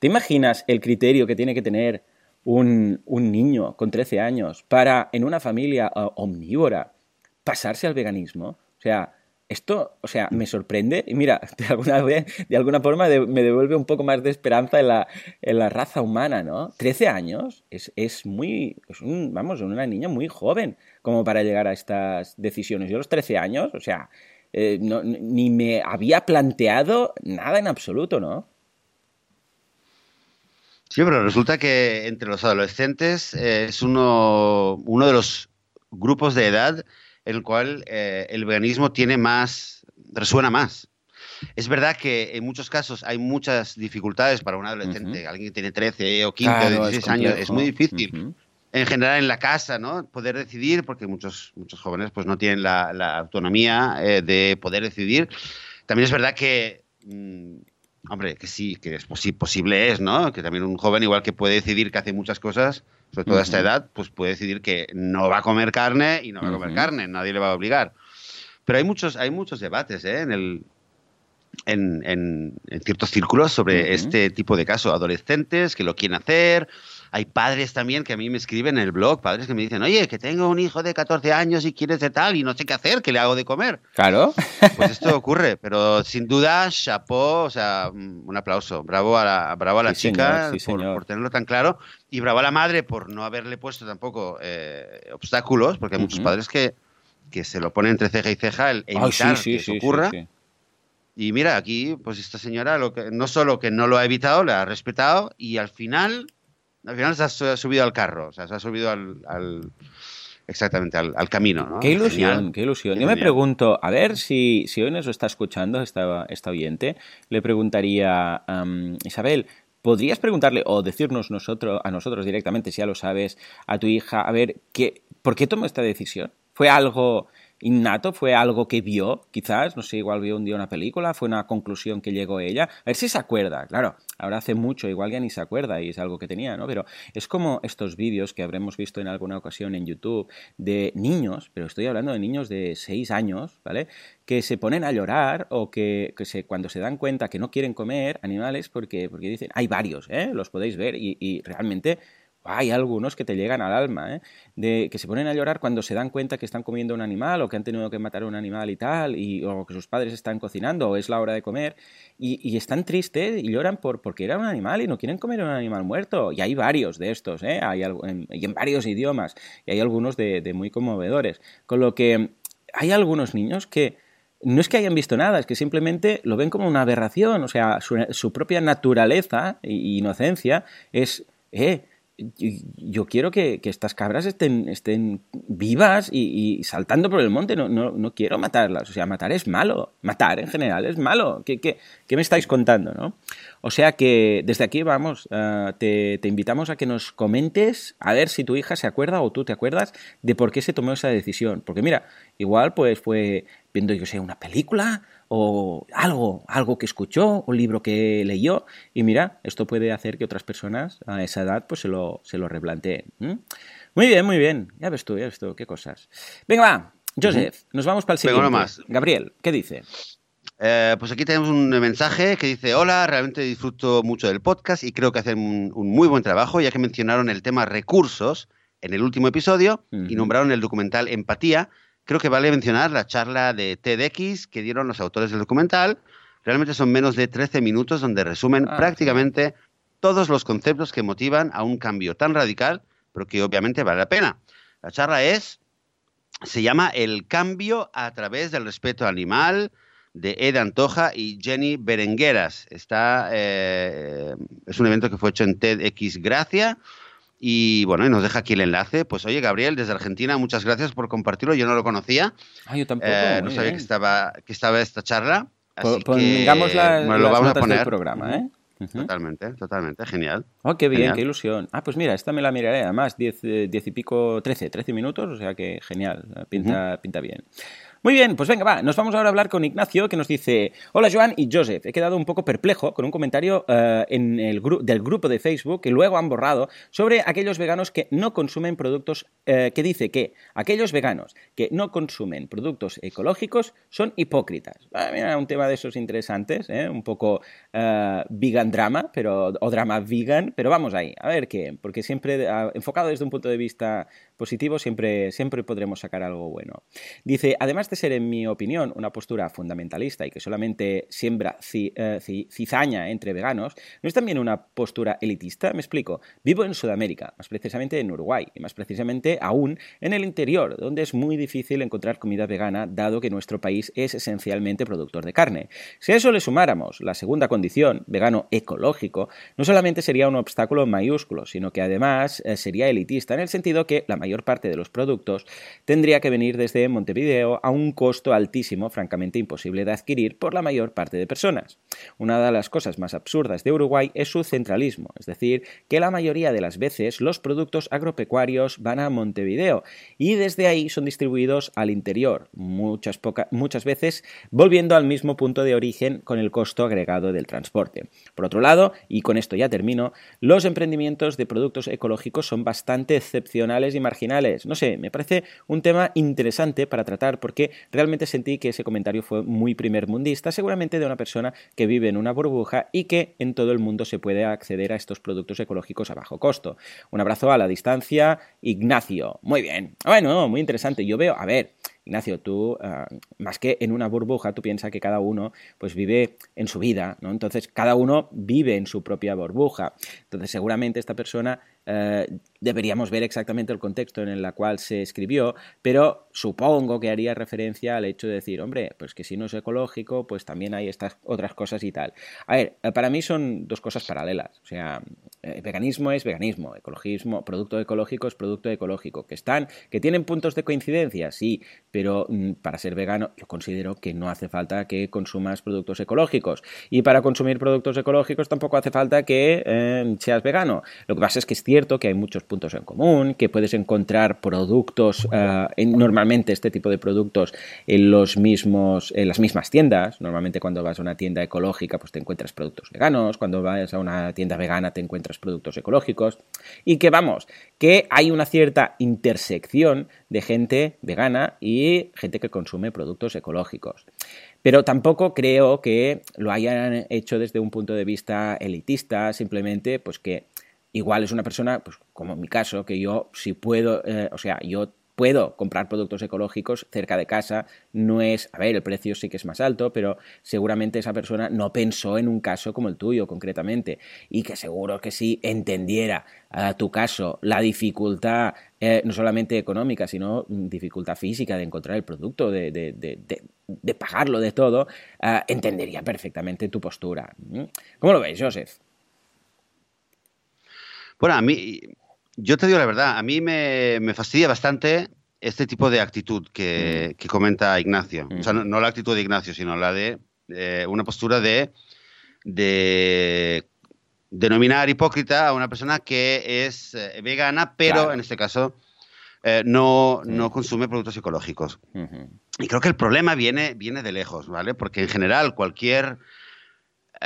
¿Te imaginas el criterio que tiene que tener un, un niño con 13 años para, en una familia ah, omnívora, pasarse al veganismo? O sea, esto, o sea, me sorprende y mira, [LAUGHS] de alguna, de alguna forma me devuelve un poco más de esperanza en la, en la raza humana, ¿no? 13 años es, es muy, es un, vamos, una niña muy joven como para llegar a estas decisiones. Yo a los 13 años, o sea, eh, ni me había planteado nada en absoluto, ¿no? Sí, pero resulta que entre los adolescentes eh, es uno, uno de los grupos de edad en el cual eh, el veganismo tiene más, resuena más. Es verdad que en muchos casos hay muchas dificultades para un adolescente, alguien que tiene 13 o 15 Claro, o es 16 años, es muy difícil. En general en la casa, ¿no? Poder decidir, porque muchos, muchos jóvenes pues no tienen la, la autonomía eh, de poder decidir. También es verdad que, mm, hombre, que sí, que es posi- posible es, ¿no? Que también un joven, igual que puede decidir que hace muchas cosas, sobre todo a esta edad, pues puede decidir que no va a comer carne y no va a comer carne, nadie le va a obligar. Pero hay muchos, hay muchos debates ¿eh? en, el, en, en- en ciertos círculos sobre este tipo de casos. Adolescentes que lo quieren hacer. Hay padres también que a mí me escriben en el blog, padres que me dicen, oye, que tengo un hijo de 14 años y quiere de tal y no sé qué hacer, ¿qué le hago de comer? Claro. Pues esto ocurre, pero sin duda, chapeau, o sea, mm, un aplauso. Bravo a la, bravo a la Sí, chica señor, sí, por, señor. por tenerlo tan claro y bravo a la madre por no haberle puesto tampoco eh, obstáculos, porque hay muchos padres que, que se lo ponen entre ceja y ceja el evitar sí, sí, que eso ocurra. Y mira, aquí, pues esta señora lo que, no solo que no lo ha evitado, le ha respetado y al final, al final se ha, su- ha subido al carro, o sea, se ha subido al, al- exactamente al, al camino. ¿no? Qué ilusión, Genial. qué ilusión. Qué Yo me pregunto, a ver si, si hoy nos está escuchando esta, esta oyente, le preguntaría, am, Isabel, ¿podrías preguntarle o decirnos nosotros, a nosotros directamente, si ya lo sabes, a tu hija, a ver, ¿qué, ¿por qué tomó esta decisión? ¿Fue algo innato? ¿Fue algo que vio, quizás? No sé, igual vio un día una película, fue una conclusión que llegó ella. A ver si se acuerda, claro. Ahora hace mucho, igual ya ni se acuerda y es algo que tenía, ¿no? Pero es como estos vídeos que habremos visto en alguna ocasión en YouTube de niños, pero estoy hablando de niños de 6 años, ¿vale? Que se ponen a llorar o que, que se, cuando se dan cuenta que no quieren comer animales porque, porque dicen, hay varios, ¿eh? Los podéis ver y, y realmente hay algunos que te llegan al alma, ¿eh? de que se ponen a llorar cuando se dan cuenta que están comiendo un animal o que han tenido que matar un animal y tal, y, o que sus padres están cocinando o es la hora de comer, y, están tristes y lloran por, porque era un animal y no quieren comer un animal muerto. Y hay varios de estos, ¿eh? hay en, y en varios idiomas, y hay algunos de, de muy conmovedores. Con lo que hay algunos niños que no es que hayan visto nada, es que simplemente lo ven como una aberración, o sea, su, su propia naturaleza e inocencia es, eh, yo quiero que, estas cabras estén, estén vivas y, saltando por el monte. No, no, no, quiero matarlas. O sea, matar es malo. Matar en general es malo. ¿Qué, qué, qué me estáis contando? ¿no? O sea que desde aquí vamos, eh, te, te, invitamos a que nos comentes a ver si tu hija se acuerda o tú te acuerdas de por qué se tomó esa decisión. Porque mira, igual pues fue viendo, yo sé, una película o algo, algo que escuchó, un libro que leyó, y mira, esto puede hacer que otras personas a esa edad pues se lo, se lo replanteen. Muy bien, muy bien, ya ves tú, ya ves tú, qué cosas. Venga, va, Joseph, nos vamos para el siguiente. más. Gabriel, ¿qué dice? Eh, pues aquí tenemos un mensaje que dice, hola, realmente disfruto mucho del podcast y creo que hacen un, muy buen trabajo, ya que mencionaron el tema recursos en el último episodio y nombraron el documental Empatía, creo que vale mencionar la charla de TEDx que dieron los autores del documental. Realmente son menos de 13 minutos donde resumen ah, prácticamente todos los conceptos que motivan a un cambio tan radical, pero que obviamente vale la pena. La charla es, se llama El cambio a través del respeto animal, de Ed Antoja y Jenny Berengueras. Está, eh, es un evento que fue hecho en TEDx Gracia y bueno, y nos deja aquí el enlace. Pues oye, Gabriel, desde Argentina, muchas gracias por compartirlo. Yo no lo conocía. Ah, yo tampoco. Eh, no sabía que estaba, que estaba esta charla. Así Pongamos la, bueno, lo vamos a poner. Del programa, ¿eh? Totalmente, totalmente, genial. Oh, qué bien, qué ilusión. Ah, pues mira, esta me la miraré, además, 10 eh, diez, y pico, 13, 13 minutos, o sea que genial, pinta, pinta bien. Muy bien, pues venga, va, nos vamos ahora a hablar con Ignacio que nos dice, hola Joan y Joseph, he quedado un poco perplejo con un comentario eh, en el del grupo de Facebook que luego han borrado sobre aquellos veganos que no consumen productos, eh, que dice que aquellos veganos que no consumen productos ecológicos son hipócritas. Ah, un tema de esos interesantes, ¿eh? un poco vegan drama, pero, o drama vegan, pero vamos ahí, a ver qué, porque siempre enfocado desde un punto de vista positivo siempre, siempre podremos sacar algo bueno. Dice, además de ser, en mi opinión, una postura fundamentalista y que solamente siembra eh, cizaña entre veganos, ¿no es también una postura elitista? Me explico. Vivo en Sudamérica, más precisamente en Uruguay, y más precisamente aún en el interior, donde es muy difícil encontrar comida vegana, dado que nuestro país es esencialmente productor de carne. Si a eso le sumáramos la segunda condición, vegano ecológico, no solamente sería un obstáculo mayúsculo, sino que además eh, sería elitista, en el sentido que la mayor parte de los productos tendría que venir desde Montevideo a un costo altísimo, francamente imposible de adquirir por la mayor parte de personas. Una de las cosas más absurdas de Uruguay es su centralismo, es decir, que la mayoría de las veces los productos agropecuarios van a Montevideo y desde ahí son distribuidos al interior, muchas, muchas veces volviendo al mismo punto de origen con el costo agregado del transporte. Por otro lado, y con esto ya termino, los emprendimientos de productos ecológicos son bastante excepcionales y marginales no sé, me parece un tema interesante para tratar porque realmente sentí que ese comentario fue muy primer mundista, seguramente de una persona que vive en una burbuja y que en todo el mundo se puede acceder a estos productos ecológicos a bajo costo. Un abrazo a la distancia, Ignacio. Muy bien. Bueno, muy interesante. Yo veo, a ver, Ignacio, tú, ah, más que en una burbuja, tú piensas que cada uno pues vive en su vida, ¿no? Entonces, cada uno vive en su propia burbuja. Entonces, seguramente esta persona eh, deberíamos ver exactamente el contexto en el cual se escribió, pero supongo que haría referencia al hecho de decir, hombre, pues que si no es ecológico, pues también hay estas otras cosas y tal. A ver, eh, para mí son dos cosas paralelas. O sea, eh, veganismo es veganismo, ecologismo, producto ecológico es producto ecológico. Que están, que tienen puntos de coincidencia, sí, pero mm, para ser vegano yo considero que no hace falta que consumas productos ecológicos. Y para consumir productos ecológicos tampoco hace falta que seas vegano. Lo que pasa es que es cierto que hay muchos puntos en común, que puedes encontrar productos, eh, normalmente este tipo de productos en los mismos, en las mismas tiendas. Normalmente cuando vas a una tienda ecológica, pues te encuentras productos veganos. Cuando vas a una tienda vegana te encuentras productos ecológicos. Y que vamos, que hay una cierta intersección de gente vegana y gente que consume productos ecológicos. Pero tampoco creo que lo hayan hecho desde un punto de vista elitista, simplemente pues que Igual es una persona, pues como en mi caso, que yo si puedo, eh, o sea, yo puedo comprar productos ecológicos cerca de casa, no es, a ver, el precio sí que es más alto, pero seguramente esa persona no pensó en un caso como el tuyo concretamente y que seguro que si entendiera a tu caso la dificultad eh, no solamente económica, sino dificultad física de encontrar el producto, de, de, de, pagarlo de todo, eh, entendería perfectamente tu postura. ¿Mm? ¿Cómo lo veis, Joseph? Bueno, a mí, yo te digo la verdad, a mí me, fastidia bastante este tipo de actitud que, mm. comenta Ignacio. O sea, mm. no, la actitud de Ignacio, sino la de eh, una postura de, de denominar hipócrita a una persona que es eh, vegana, pero en este caso eh, no, no, consume productos ecológicos. Y creo que el problema viene, viene de lejos, ¿vale? Porque en general cualquier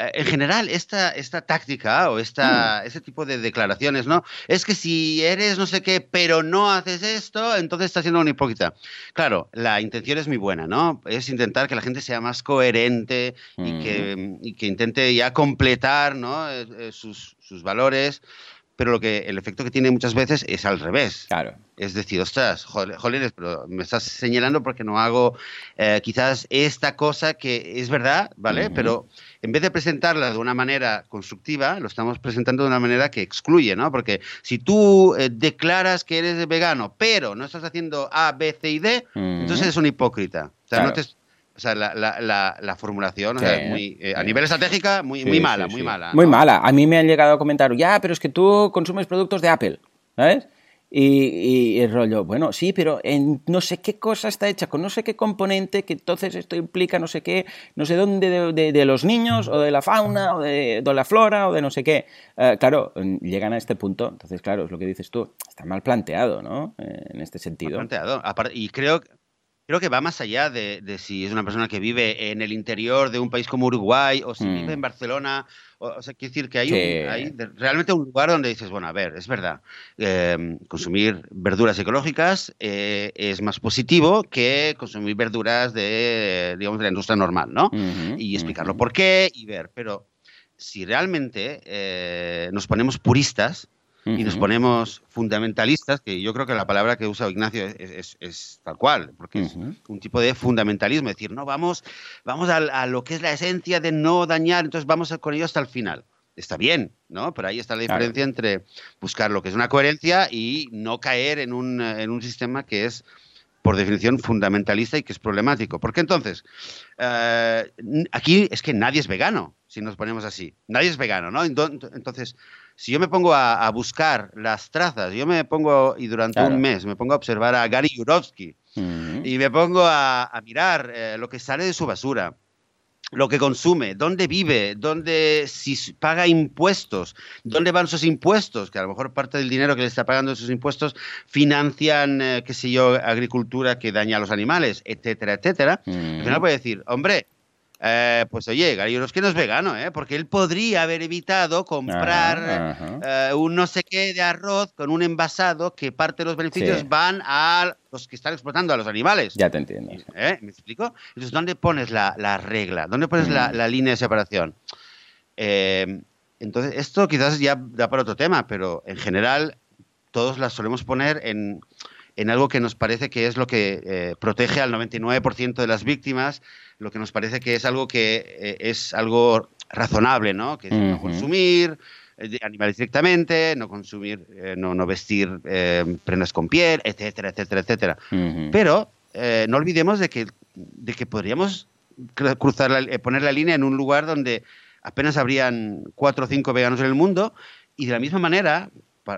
en general, esta, esta táctica o esta, mm. ese tipo de declaraciones, ¿no? Es que si eres no sé qué, pero no haces esto, entonces estás siendo un hipócrita. Claro, la intención es muy buena, ¿no? Es intentar que la gente sea más coherente y, que, y que, intente ya completar ¿no? Eh, eh, sus, sus valores pero lo que el efecto que tiene muchas veces es al revés. Claro. Es decir, ostras, jolines, pero me estás señalando porque no hago quizás esta cosa que es verdad, ¿vale? Pero en vez de presentarla de una manera constructiva, lo estamos presentando de una manera que excluye, ¿no? Porque si tú eh, declaras que eres vegano, pero no estás haciendo A, B, C y D, entonces eres un hipócrita. O sea, no te, o sea, la, la, la, formulación muy, eh, a nivel estratégica, muy, muy mala, muy mala. Muy mala. A mí me han llegado a comentar, ya, pero es que tú consumes productos de Apple, ¿sabes? Y, el rollo, bueno, sí, pero en no sé qué cosa está hecha con no sé qué componente, que entonces esto implica no sé qué, no sé dónde de, los niños, o de la fauna, o de, la flora, o de no sé qué. Eh, claro, llegan a este punto, entonces, claro, es lo que dices tú, está mal planteado, ¿no? Eh, en este sentido. Mal planteado. Y creo, creo que va más allá de, si es una persona que vive en el interior de un país como Uruguay, o si vive mm. en Barcelona o, sea, quiere decir que hay, realmente un lugar donde dices, bueno, a ver, es verdad, em, consumir verduras ecológicas eh, es más positivo que consumir verduras de, digamos, de la industria normal, ¿no? y explicarlo por qué y ver, pero si realmente eh, nos ponemos puristas, y nos ponemos fundamentalistas, que yo creo que la palabra que usa Ignacio es, tal cual, porque es un tipo de fundamentalismo, es decir, no, vamos, vamos a, lo que es la esencia de no dañar, entonces vamos con ello hasta el final. Está bien, ¿no? Pero ahí está la diferencia entre buscar lo que es una coherencia y no caer en un, en un sistema que es por definición fundamentalista y que es problemático. Porque entonces, eh, aquí es que nadie es vegano, si nos ponemos así. Nadie es vegano, ¿no? Entonces, si yo me pongo a, buscar las trazas, yo me pongo, y durante un mes me pongo a observar a Gary Yurovsky y me pongo a, mirar eh, lo que sale de su basura, lo que consume, dónde vive, dónde si paga impuestos, dónde van sus impuestos, que a lo mejor parte del dinero que le está pagando esos impuestos financian, eh, qué sé yo, agricultura que daña a los animales, etcétera, etcétera. Al final puede decir, hombre, eh, pues oye, Gary no es vegano, ¿eh? porque él podría haber evitado comprar eh, un no sé qué de arroz con un envasado que parte de los beneficios van a los que están explotando a los animales. Ya te entiendo. ¿Eh? ¿Me explico? Entonces, ¿dónde pones la, regla? ¿Dónde pones mm. la, línea de separación? entonces, esto quizás ya da para otro tema, pero en general todos las solemos poner en, en algo que nos parece que es lo que protege al 99% de las víctimas lo que nos parece que es algo que eh, es algo razonable, ¿no? Que es no consumir eh, animales directamente, no consumir, eh, no, no, vestir prendas con piel, etcétera, etcétera, etcétera. Pero no olvidemos de que, de que podríamos cruzar poner la línea en un lugar donde apenas habrían cuatro o cinco veganos en el mundo y de la misma manera,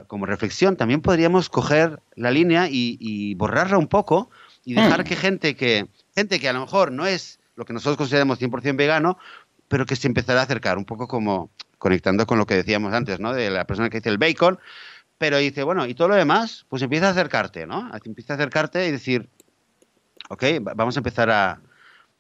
como reflexión, también podríamos coger la línea y, borrarla un poco y dejar mm. que gente que gente que a lo mejor no es lo que nosotros consideramos 100% vegano, pero que se empezará a acercar, un poco como conectando con lo que decíamos antes, ¿no? De la persona que dice el bacon, pero dice, bueno, y todo lo demás, pues empieza a acercarte, ¿no? Empieza a acercarte y decir, ok, vamos a empezar a,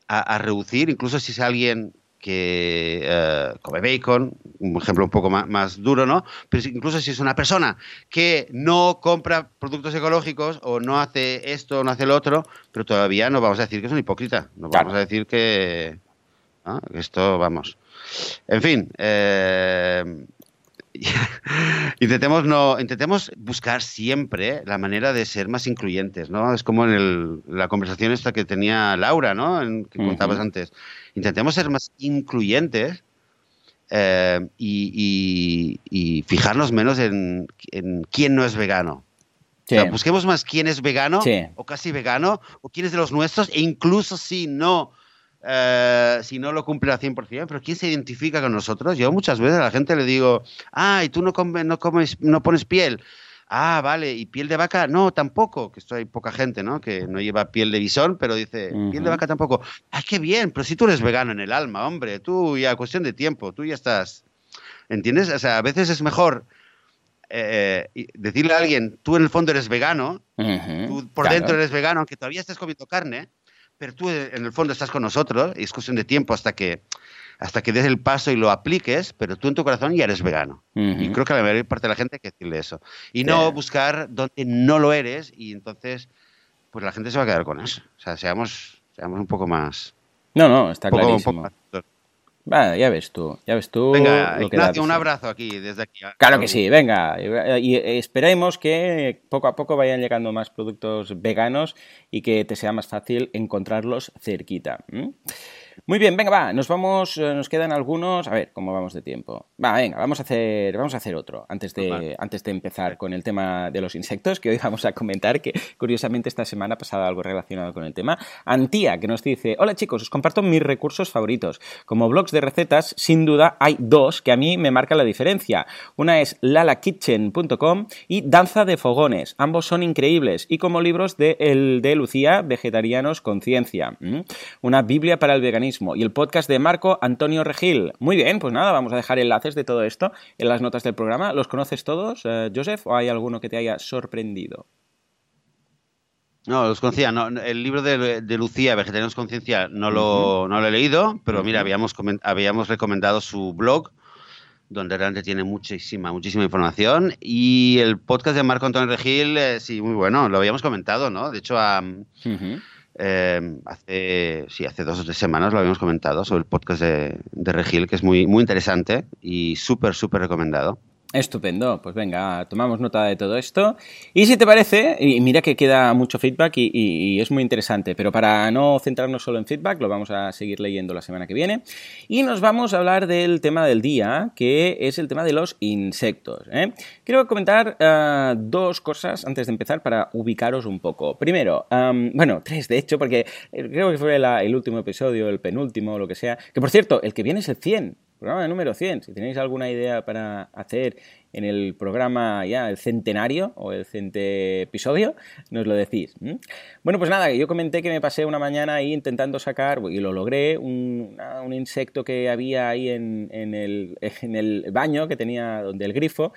a, reducir, incluso si es alguien que eh, come bacon, un ejemplo un poco más, más, duro, ¿no? Pero incluso si es una persona que no compra productos ecológicos o no hace esto o no hace lo otro, pero todavía no vamos a decir que es un hipócrita, no vamos a decir que, esto, vamos. En fin, eh, [LAUGHS] intentemos no intentemos buscar siempre la manera de ser más incluyentes no es como en la conversación esta que tenía Laura no en, que contabas antes. Intentemos ser más incluyentes eh, y, fijarnos menos en, quién no es vegano. busquemos más quién es vegano o casi vegano o quién es de los nuestros e incluso si no, eh, si no lo cumple al 100%, pero quién se identifica con nosotros. Yo muchas veces a la gente le digo, ay, tú no, no, comes, no pones piel. Ah, vale, y piel de vaca, no, tampoco, que esto hay poca gente, ¿no? Que no lleva piel de bisón, pero dice, piel de vaca tampoco. ¡Ay, qué bien! Pero si tú eres vegano en el alma, hombre, tú ya, cuestión de tiempo, tú ya estás. ¿Entiendes? O sea, a veces es mejor eh, decirle a alguien, tú en el fondo eres vegano, tú por dentro eres vegano, aunque todavía estés comiendo carne, pero tú en el fondo estás con nosotros y es cuestión de tiempo hasta que hasta que des el paso y lo apliques, pero tú en tu corazón ya eres vegano. Y creo que la mayor parte de la gente hay que decirle eso. Y no buscar donde no lo eres y entonces pues la gente se va a quedar con eso. O sea, seamos, seamos un poco más... No, no, está clarísimo. Ya ves tú, ya ves tú. Venga, un abrazo aquí, desde aquí. Claro que sí, venga. Y esperemos que poco a poco vayan llegando más productos veganos y que te sea más fácil encontrarlos cerquita. Muy bien, venga, va, nos vamos, eh, nos quedan algunos, a ver, ¿cómo vamos de tiempo? Va, venga, vamos a hacer, vamos a hacer otro antes de, antes de empezar con el tema de los insectos, que hoy vamos a comentar, que curiosamente esta semana ha pasado algo relacionado con el tema. Antía, que nos dice, hola chicos, os comparto mis recursos favoritos. Como blogs de recetas, sin duda hay dos que a mí me marcan la diferencia. Una es lalakitchen.com y Danza de Fogones. Ambos son increíbles y como libros de, el, de Lucía, Vegetarianos Conciencia. Una Biblia para el veganismo y el podcast de Marco Antonio Regil. Muy bien, pues nada, vamos a dejar enlaces de todo esto en las notas del programa. ¿Los conoces todos, eh, Joseph, o hay alguno que te haya sorprendido? No, los conocía. el libro de, Lucía, Vegetarianos Conciencia, no lo, no lo he leído, pero mira, habíamos, habíamos recomendado su blog, donde realmente tiene muchísima, muchísima información. Y el podcast de Marco Antonio Regil, eh, sí, muy bueno, lo habíamos comentado, ¿no? De hecho, a, Em, hace, sí, hace dos o tres semanas lo habíamos comentado sobre el podcast de, de Regil, que es muy, muy interesante y súper, súper recomendado. Estupendo, pues venga, tomamos nota de todo esto. Y si te parece, y mira que queda mucho feedback y, es muy interesante, pero para no centrarnos solo en feedback, lo vamos a seguir leyendo la semana que viene. Y nos vamos a hablar del tema del día, que es el tema de los insectos. ¿eh? Quiero comentar eh, dos cosas antes de empezar para ubicaros un poco. Primero, bueno, tres de hecho, porque creo que fue el último episodio, el penúltimo, lo que sea. Que por cierto, el que viene es el 100 programa número 100. Si tenéis alguna idea para hacer en el programa ya el centenario o el cente episodio, nos lo decís. Bueno, pues nada, yo comenté que me pasé una mañana ahí intentando sacar, y lo logré, un, insecto que había ahí en, en, el, [LAUGHS] en el baño que tenía donde el grifo,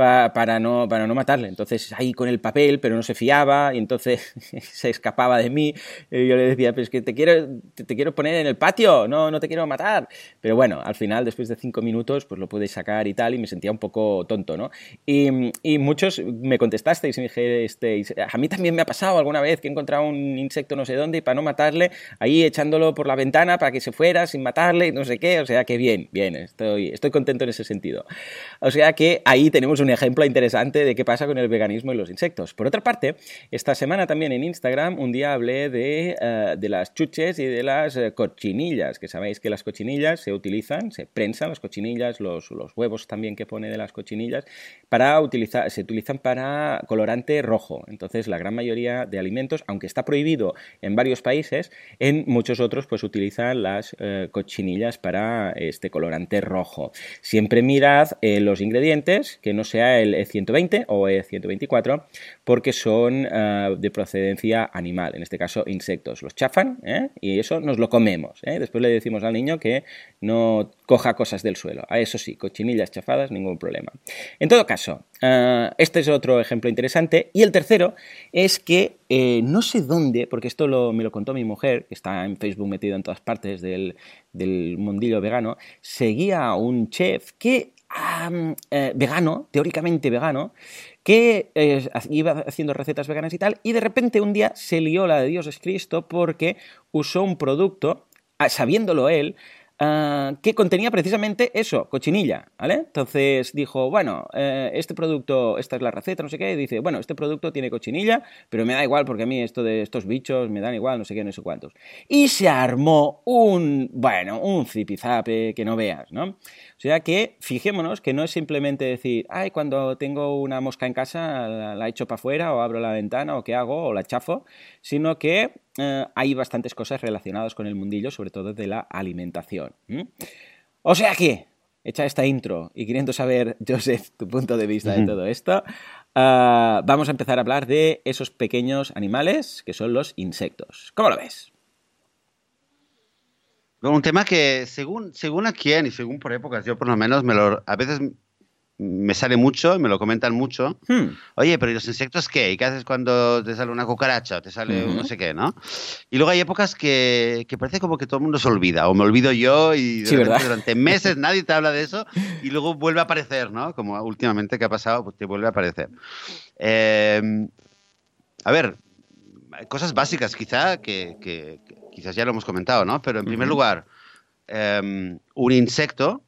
para, no, para no matarle. Entonces ahí con el papel, pero no se fiaba y entonces [LAUGHS] se escapaba de mí. Yo le decía, pues que te quiero, te, quiero poner en el patio, no, no te quiero matar. Pero bueno, al final, después de cinco minutos, pues lo pude sacar y tal, y me sentía un poco tonto, ¿no? Y, y muchos me contestasteis y me dije, este, a mí también me ha pasado alguna vez que he encontrado un insecto no sé dónde y para no matarle, ahí echándolo por la ventana para que se fuera sin matarle no sé qué. O sea que bien, bien, estoy, estoy contento en ese sentido. O sea que ahí tenemos un ejemplo interesante de qué pasa con el veganismo y los insectos. Por otra parte, esta semana también en Instagram un día hablé de, eh, las chuches y de las eh, cochinillas, que sabéis que las cochinillas se utilizan, se prensan las cochinillas, los, huevos también que pone de las cochinillas, para utilizar, se utilizan para colorante rojo. Entonces, la gran mayoría de alimentos, aunque está prohibido en varios países, en muchos otros pues utilizan las eh, cochinillas para este colorante rojo. Siempre mirad los ingredientes, que no el E120 o E124 porque son ah, de procedencia animal, en este caso insectos. Los chafan ¿eh? y eso nos lo comemos. ¿eh? Después le decimos al niño que no coja cosas del suelo. A eso sí, cochinillas chafadas, ningún problema. En todo caso, este es otro ejemplo interesante. Y el tercero es que eh, no sé dónde, porque esto me lo contó mi mujer, que está en Facebook metido en todas partes del, del mundillo vegano, seguía a un chef que eh, vegano, teóricamente vegano, que eh, iba haciendo recetas veganas y tal, y de repente un día se lió la de Dios es Cristo porque usó un producto, ah, sabiéndolo él, Ah, que contenía precisamente eso, cochinilla, ¿vale? Entonces dijo, bueno, eh, este producto, esta es la receta, no sé qué, y dice, bueno, este producto tiene cochinilla, pero me da igual porque a mí esto de estos bichos me dan igual, no sé qué, no sé cuántos. Y se armó un, bueno, un zipizape que no veas, ¿no? O sea que fijémonos que no es simplemente decir, ay, cuando tengo una mosca en casa la echo para afuera o abro la ventana o qué hago o la chafo, sino que eh, hay bastantes cosas relacionadas con el mundillo, sobre todo de la alimentación. O sea que, hecha esta intro y queriendo saber, [LAUGHS] Joseph, tu punto de vista de todo esto, ah, vamos a empezar a hablar de esos pequeños animales que son los insectos. ¿Cómo lo ves? Un tema que según, según a quién y según por épocas, yo por lo menos me lo, a veces me sale mucho, me lo comentan mucho. Hmm. Oye, pero ¿y los insectos qué? ¿Y qué haces cuando te sale una cucaracha o te sale un no sé qué, no? Y luego hay épocas que, que, parece como que todo el mundo se olvida, o me olvido yo y durante meses [LAUGHS] nadie te habla de eso y luego vuelve a aparecer, ¿no? Como últimamente que ha pasado, pues te vuelve a aparecer. Em, a ver, cosas básicas quizá que, que, quizás ya lo hemos comentado, ¿no? Pero en primer lugar, em, un insecto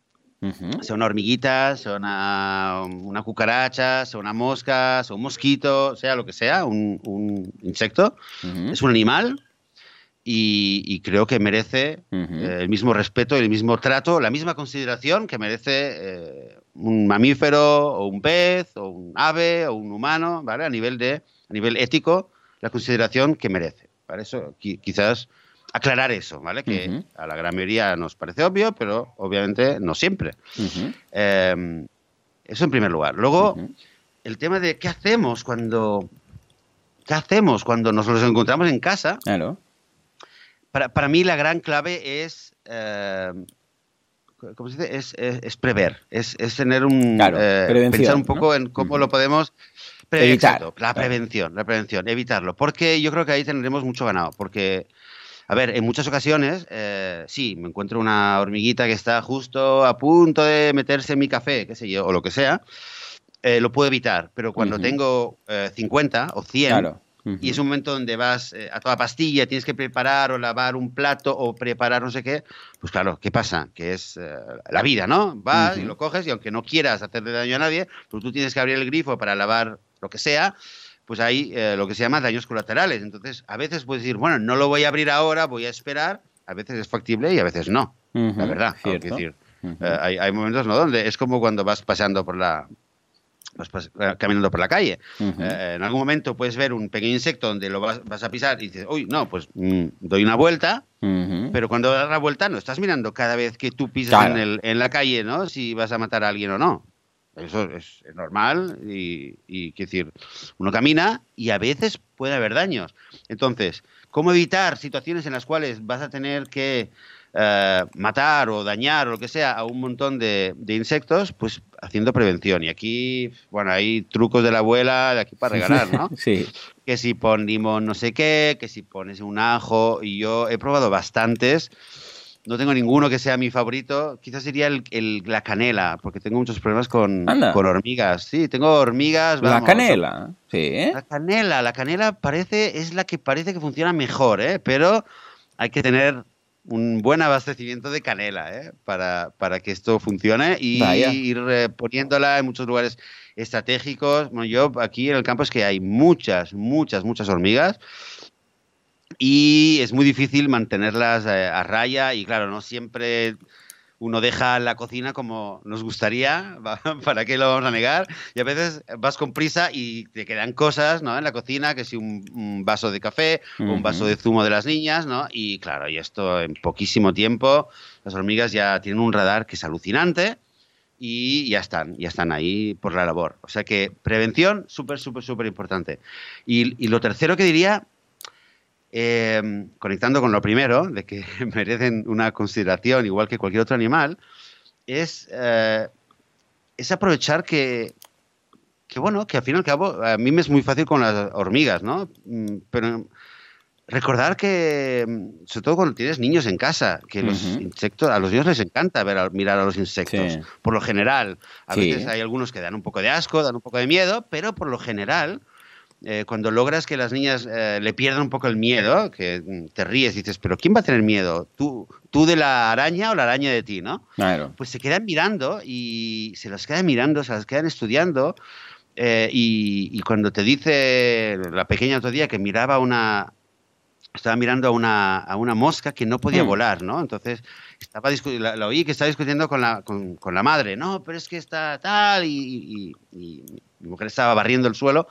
sea una hormiguita, sea una, cucaracha, sea una mosca, sea un mosquito, sea lo que sea, un, insecto. Es un animal y, creo que merece eh, el mismo respeto, el mismo trato, la misma consideración que merece eh, un mamífero o un pez o un ave o un humano, ¿vale? A nivel, de, a nivel ético, la consideración que merece. Para eso quizás aclarar eso, ¿vale? Que a la gran mayoría nos parece obvio, pero obviamente no siempre. Em, eso en primer lugar. Luego, el tema de qué hacemos cuando. ¿Qué hacemos cuando nos los encontramos en casa? Claro. Para, para mí la gran clave es. Em, ¿Cómo se dice? Es, es, prever, es, es, tener un. Eh, pensar un poco en cómo lo podemos. Evitar. la prevención, la prevención, evitarlo. Porque yo creo que ahí tendremos mucho ganado. Porque a ver, en muchas ocasiones, eh, sí, me encuentro una hormiguita que está justo a punto de meterse en mi café, qué sé yo, o lo que sea, eh, lo puedo evitar. Pero cuando tengo 50 eh, o 100, y es un momento donde vas a toda pastilla, tienes que preparar o lavar un plato o preparar no sé qué, pues claro, ¿qué pasa? Que es la vida, ¿no? Vas y lo coges y aunque no quieras hacerle daño a nadie, pues tú tienes que abrir el grifo para lavar lo que sea pues hay eh, lo que se llama daños colaterales. Entonces, a veces puedes decir, bueno, no lo voy a abrir ahora, voy a esperar. A veces es factible y a veces no. la verdad. decir, eh, hay, momentos ¿no? donde es como cuando vas paseando por la, vas eh, caminando por la calle. en algún momento puedes ver un pequeño insecto donde lo vas, a pisar y dices, uy, no, pues mm, doy una vuelta, pero cuando das la vuelta no estás mirando cada vez que tú pisas en, el, en, la calle, ¿no? Si vas a matar a alguien o no. Eso es, normal y, y decir, uno camina y a veces puede haber daños. Entonces, ¿cómo evitar situaciones en las cuales vas a tener que eh, matar o dañar o lo que sea a un montón de, insectos? Pues haciendo prevención. Y aquí, bueno, hay trucos de la abuela de aquí para regalar, ¿no? [LAUGHS] sí. Que si ponemos no sé qué, que si pones un ajo, y yo he probado bastantes no tengo ninguno que sea mi favorito. Quizás sería el, la canela, porque tengo muchos problemas con, con hormigas. Sí, tengo hormigas. la canela, sí. La canela, la canela parece, es la que parece que funciona mejor, ¿eh? pero hay que tener un buen abastecimiento de canela ¿eh? para, para que esto funcione y ir eh, poniéndola en muchos lugares estratégicos. Bueno, yo aquí en el campo es que hay muchas, muchas, muchas hormigas y es muy difícil mantenerlas eh, a raya y claro, no siempre uno deja la cocina como nos gustaría, [LAUGHS] ¿para qué lo vamos a negar? Y a veces vas con prisa y te quedan cosas ¿no? en la cocina, que si un, vaso de café o un vaso de zumo de las niñas, ¿no? Y claro, y esto en poquísimo tiempo, las hormigas ya tienen un radar que es alucinante y ya están, ya están ahí por la labor. O sea que prevención, súper, súper, súper importante. Y, y lo tercero que diría Em, conectando con lo primero, de que [LAUGHS] merecen una consideración igual que cualquier otro animal, es, eh, es aprovechar que, que, bueno, que al fin y al cabo, a mí me es muy fácil con las hormigas, ¿no? Mm, pero recordar que, mm, sobre todo cuando tienes niños en casa, que los insectos, a los niños les encanta ver, mirar a los insectos, por lo general. A veces hay algunos que dan un poco de asco, dan un poco de miedo, pero por lo general eh, cuando logras que las niñas eh, le pierdan un poco el miedo, que mm, te ríes y dices, pero ¿quién va a tener miedo? ¿Tú, ¿Tú de la araña o la araña de ti, no? Claro. Pues se quedan mirando y se las quedan mirando, se las quedan estudiando. Eh, y, cuando te dice la pequeña otro día que miraba una, estaba mirando a una, a una mosca que no podía hmm. volar, ¿no? Entonces estaba la, la, oí que estaba discutiendo con la, con, con, la madre, no, pero es que está tal, y, y, mi mujer estaba barriendo el suelo,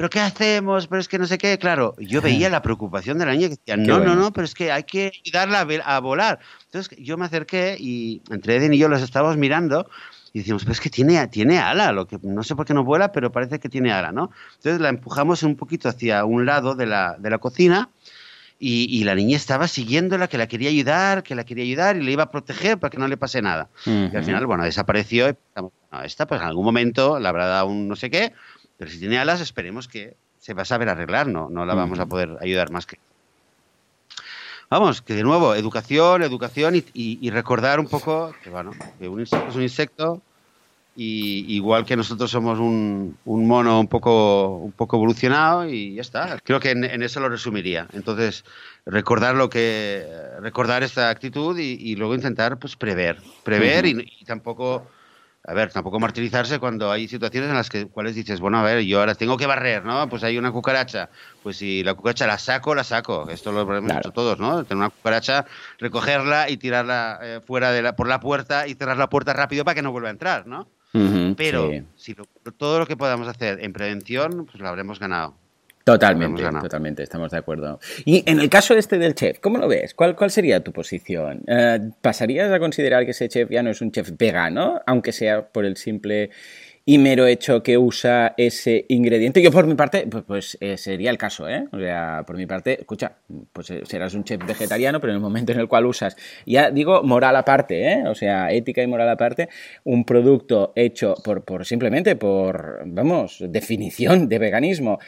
¿pero qué hacemos? Pero es que no sé qué. Claro, yo veía la preocupación de la niña que decía, no, no, no, pero es que hay que ayudarla a, volar. Entonces yo me acerqué y entre Eden y yo los estábamos mirando y decimos, pero es que tiene, tiene ala, lo que, no sé por qué no vuela, pero parece que tiene ala, ¿no? Entonces la empujamos un poquito hacia un lado de la, de la cocina y, la niña estaba siguiéndola, que la quería ayudar, que la quería ayudar y le iba a proteger para que no le pase nada. Y al final, bueno, desapareció. Y esta, pues en algún momento le habrá dado un no sé qué, pero si tiene alas, esperemos que se va a saber arreglar, no, no la vamos a poder ayudar más que. Vamos, que de nuevo, educación, educación y, y recordar un poco que, bueno, que un insecto es un insecto, y igual que nosotros somos un, un, mono un poco, un poco evolucionado y ya está. Creo que en, eso lo resumiría. Entonces, recordar lo que recordar esta actitud y, luego intentar pues prever, prever y, tampoco a ver, tampoco martirizarse cuando hay situaciones en las que cuales dices, bueno, a ver, yo ahora tengo que barrer, ¿no? Pues hay una cucaracha, pues si la cucaracha la saco, la saco. Esto lo hemos hecho todos, ¿no? Tener una cucaracha, recogerla y tirarla eh, fuera de la, por la puerta y cerrar la puerta rápido para que no vuelva a entrar, ¿no? Pero si todo lo que podamos hacer en prevención, pues lo habremos ganado. Totalmente, totalmente, estamos de acuerdo. Y en el caso este del chef, ¿cómo lo ves? ¿Cuál, cuál sería tu posición? Eh, ¿Pasarías a considerar que ese chef ya no es un chef vegano, aunque sea por el simple y mero hecho que usa ese ingrediente. Yo por mi parte, pues, pues eh, sería el caso, ¿eh? O sea, por mi parte, escucha, pues eh, serás un chef vegetariano, pero en el momento en el cual usas, ya digo, moral aparte, ¿eh? O sea, ética y moral aparte, un producto hecho por, por simplemente por, vamos, definición de veganismo,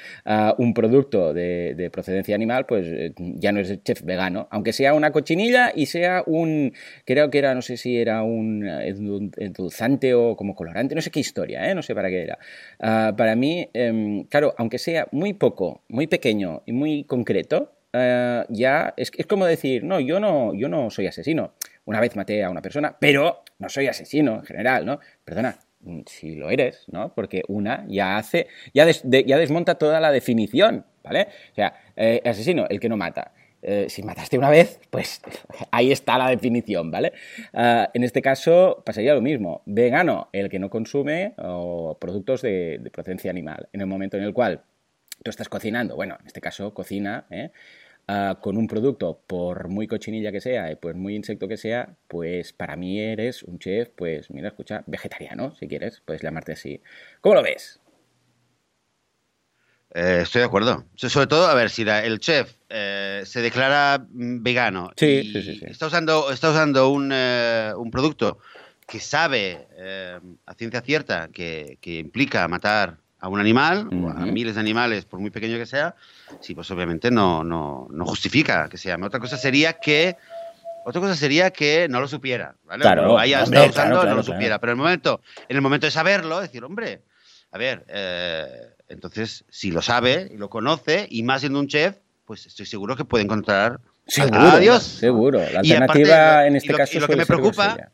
un producto de, procedencia animal, pues eh, ya no es chef vegano, aunque sea una cochinilla y sea un, creo que era, no sé si era un endulzante o como colorante, no sé qué historia, ¿eh? No sé para qué era. Ah, para mí, em, claro, aunque sea muy poco, muy pequeño y muy concreto, ah, ya es, es, como decir, no yo, no, yo no soy asesino. Una vez maté a una persona, pero no soy asesino en general, ¿no? Perdona, si lo eres, ¿no? Porque una ya hace, ya, ya desmonta toda la definición, ¿vale? O sea, eh, asesino, el que no mata. Eh, si mataste una vez, pues [LAUGHS] ahí está la definición, ¿vale? Ah, en este caso pasaría lo mismo. Vegano, el que no consume productos de, procedencia animal. En el momento en el cual tú estás cocinando, bueno, en este caso cocina, ¿eh? ah, con un producto, por muy cochinilla que sea y pues muy insecto que sea, pues para mí eres un chef, pues mira, escucha, vegetariano, si quieres, puedes llamarte así. ¿Cómo lo ves? Eh, estoy de acuerdo. Sobre todo, a ver, si el chef eh, se declara vegano y está usando, está usando un, eh, un producto que sabe a ciencia cierta que, implica matar a un animal o a miles de animales, por muy pequeño que sea, sí, pues obviamente no, no, no justifica que sea. Otra cosa sería que otra cosa sería que no lo supiera, ¿vale? Claro, haya estado usando, no lo supiera. Pero en el momento, en el momento de saberlo, decir, hombre, a ver, entonces, si lo sabe y lo conoce, y más siendo un chef, pues estoy seguro que puede encontrar Seguro, Adiós. seguro. La alternativa en este caso y lo que me preocupa,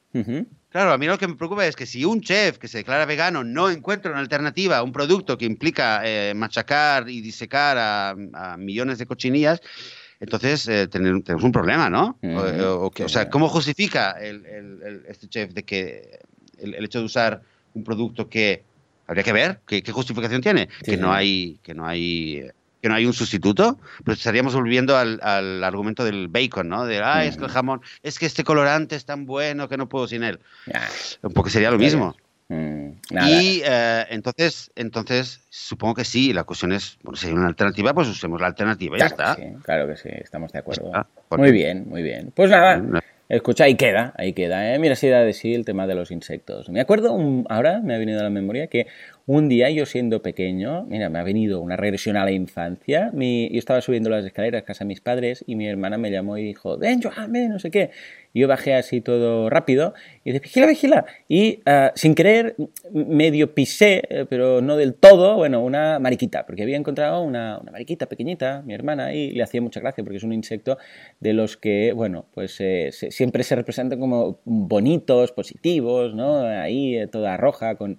claro, a mí lo que me preocupa es que si un chef que se declara vegano no encuentra una alternativa, un producto que implica eh, machacar y disecar a, millones de cochinillas, entonces eh, tenemos un problema, ¿no? o, sea, ¿cómo justifica este chef de que el hecho de usar un producto que habría que ver qué, justificación tiene. que no hay, que no hay que no hay un sustituto, pues estaríamos volviendo al, argumento del bacon, ¿no? De, ah, es que el jamón, es que este colorante es tan bueno que no puedo sin él. Poco sería lo mismo. Mm, y eh, entonces, entonces, supongo que sí, la cuestión es, bueno, si hay una alternativa, pues usemos la alternativa y ya está. claro que sí, estamos de acuerdo. Muy bien, muy bien. Pues nada, Escucha, ahí queda, ahí queda. ¿eh? Mira si da de sí el tema de los insectos. Me acuerdo, ahora me ha venido a la memoria que un día yo siendo pequeño, mira, me ha venido una regresión a la infancia. Mi, yo estaba subiendo las escaleras a casa de mis padres y mi hermana me llamó y dijo, ven, Johan, ven, no sé qué. Yo bajé así todo rápido y dije, vigila, vigila. Y ah, sin querer, medio pisé, eh, pero no del todo, bueno, una mariquita, porque había encontrado una, una mariquita pequeñita, mi hermana, y le hacía mucha gracia porque es un insecto de los que, bueno, pues eh, siempre se representan como bonitos, positivos, ¿no? Ahí eh, toda roja, con...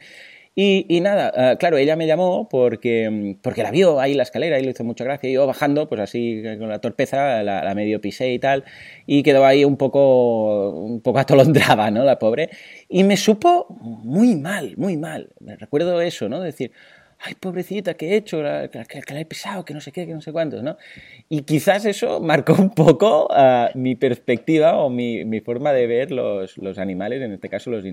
Y, nada, ah, claro, ella me llamó porque, porque la vio ahí la escalera y le hizo mucha gracia. Y yo bajando, pues así con la torpeza, la, medio pisé y tal, y quedó ahí un poco, un poco atolondrada, ¿no? La pobre. Y me supo muy mal, muy mal. Me recuerdo eso, ¿no? Decir, ay, pobrecita, ¿qué he hecho? Que, la he pisado, que no sé qué, que no sé cuántos, ¿no? Y quizás eso marcó un poco ah, mi perspectiva o mi, mi, forma de ver los, los animales, en este caso los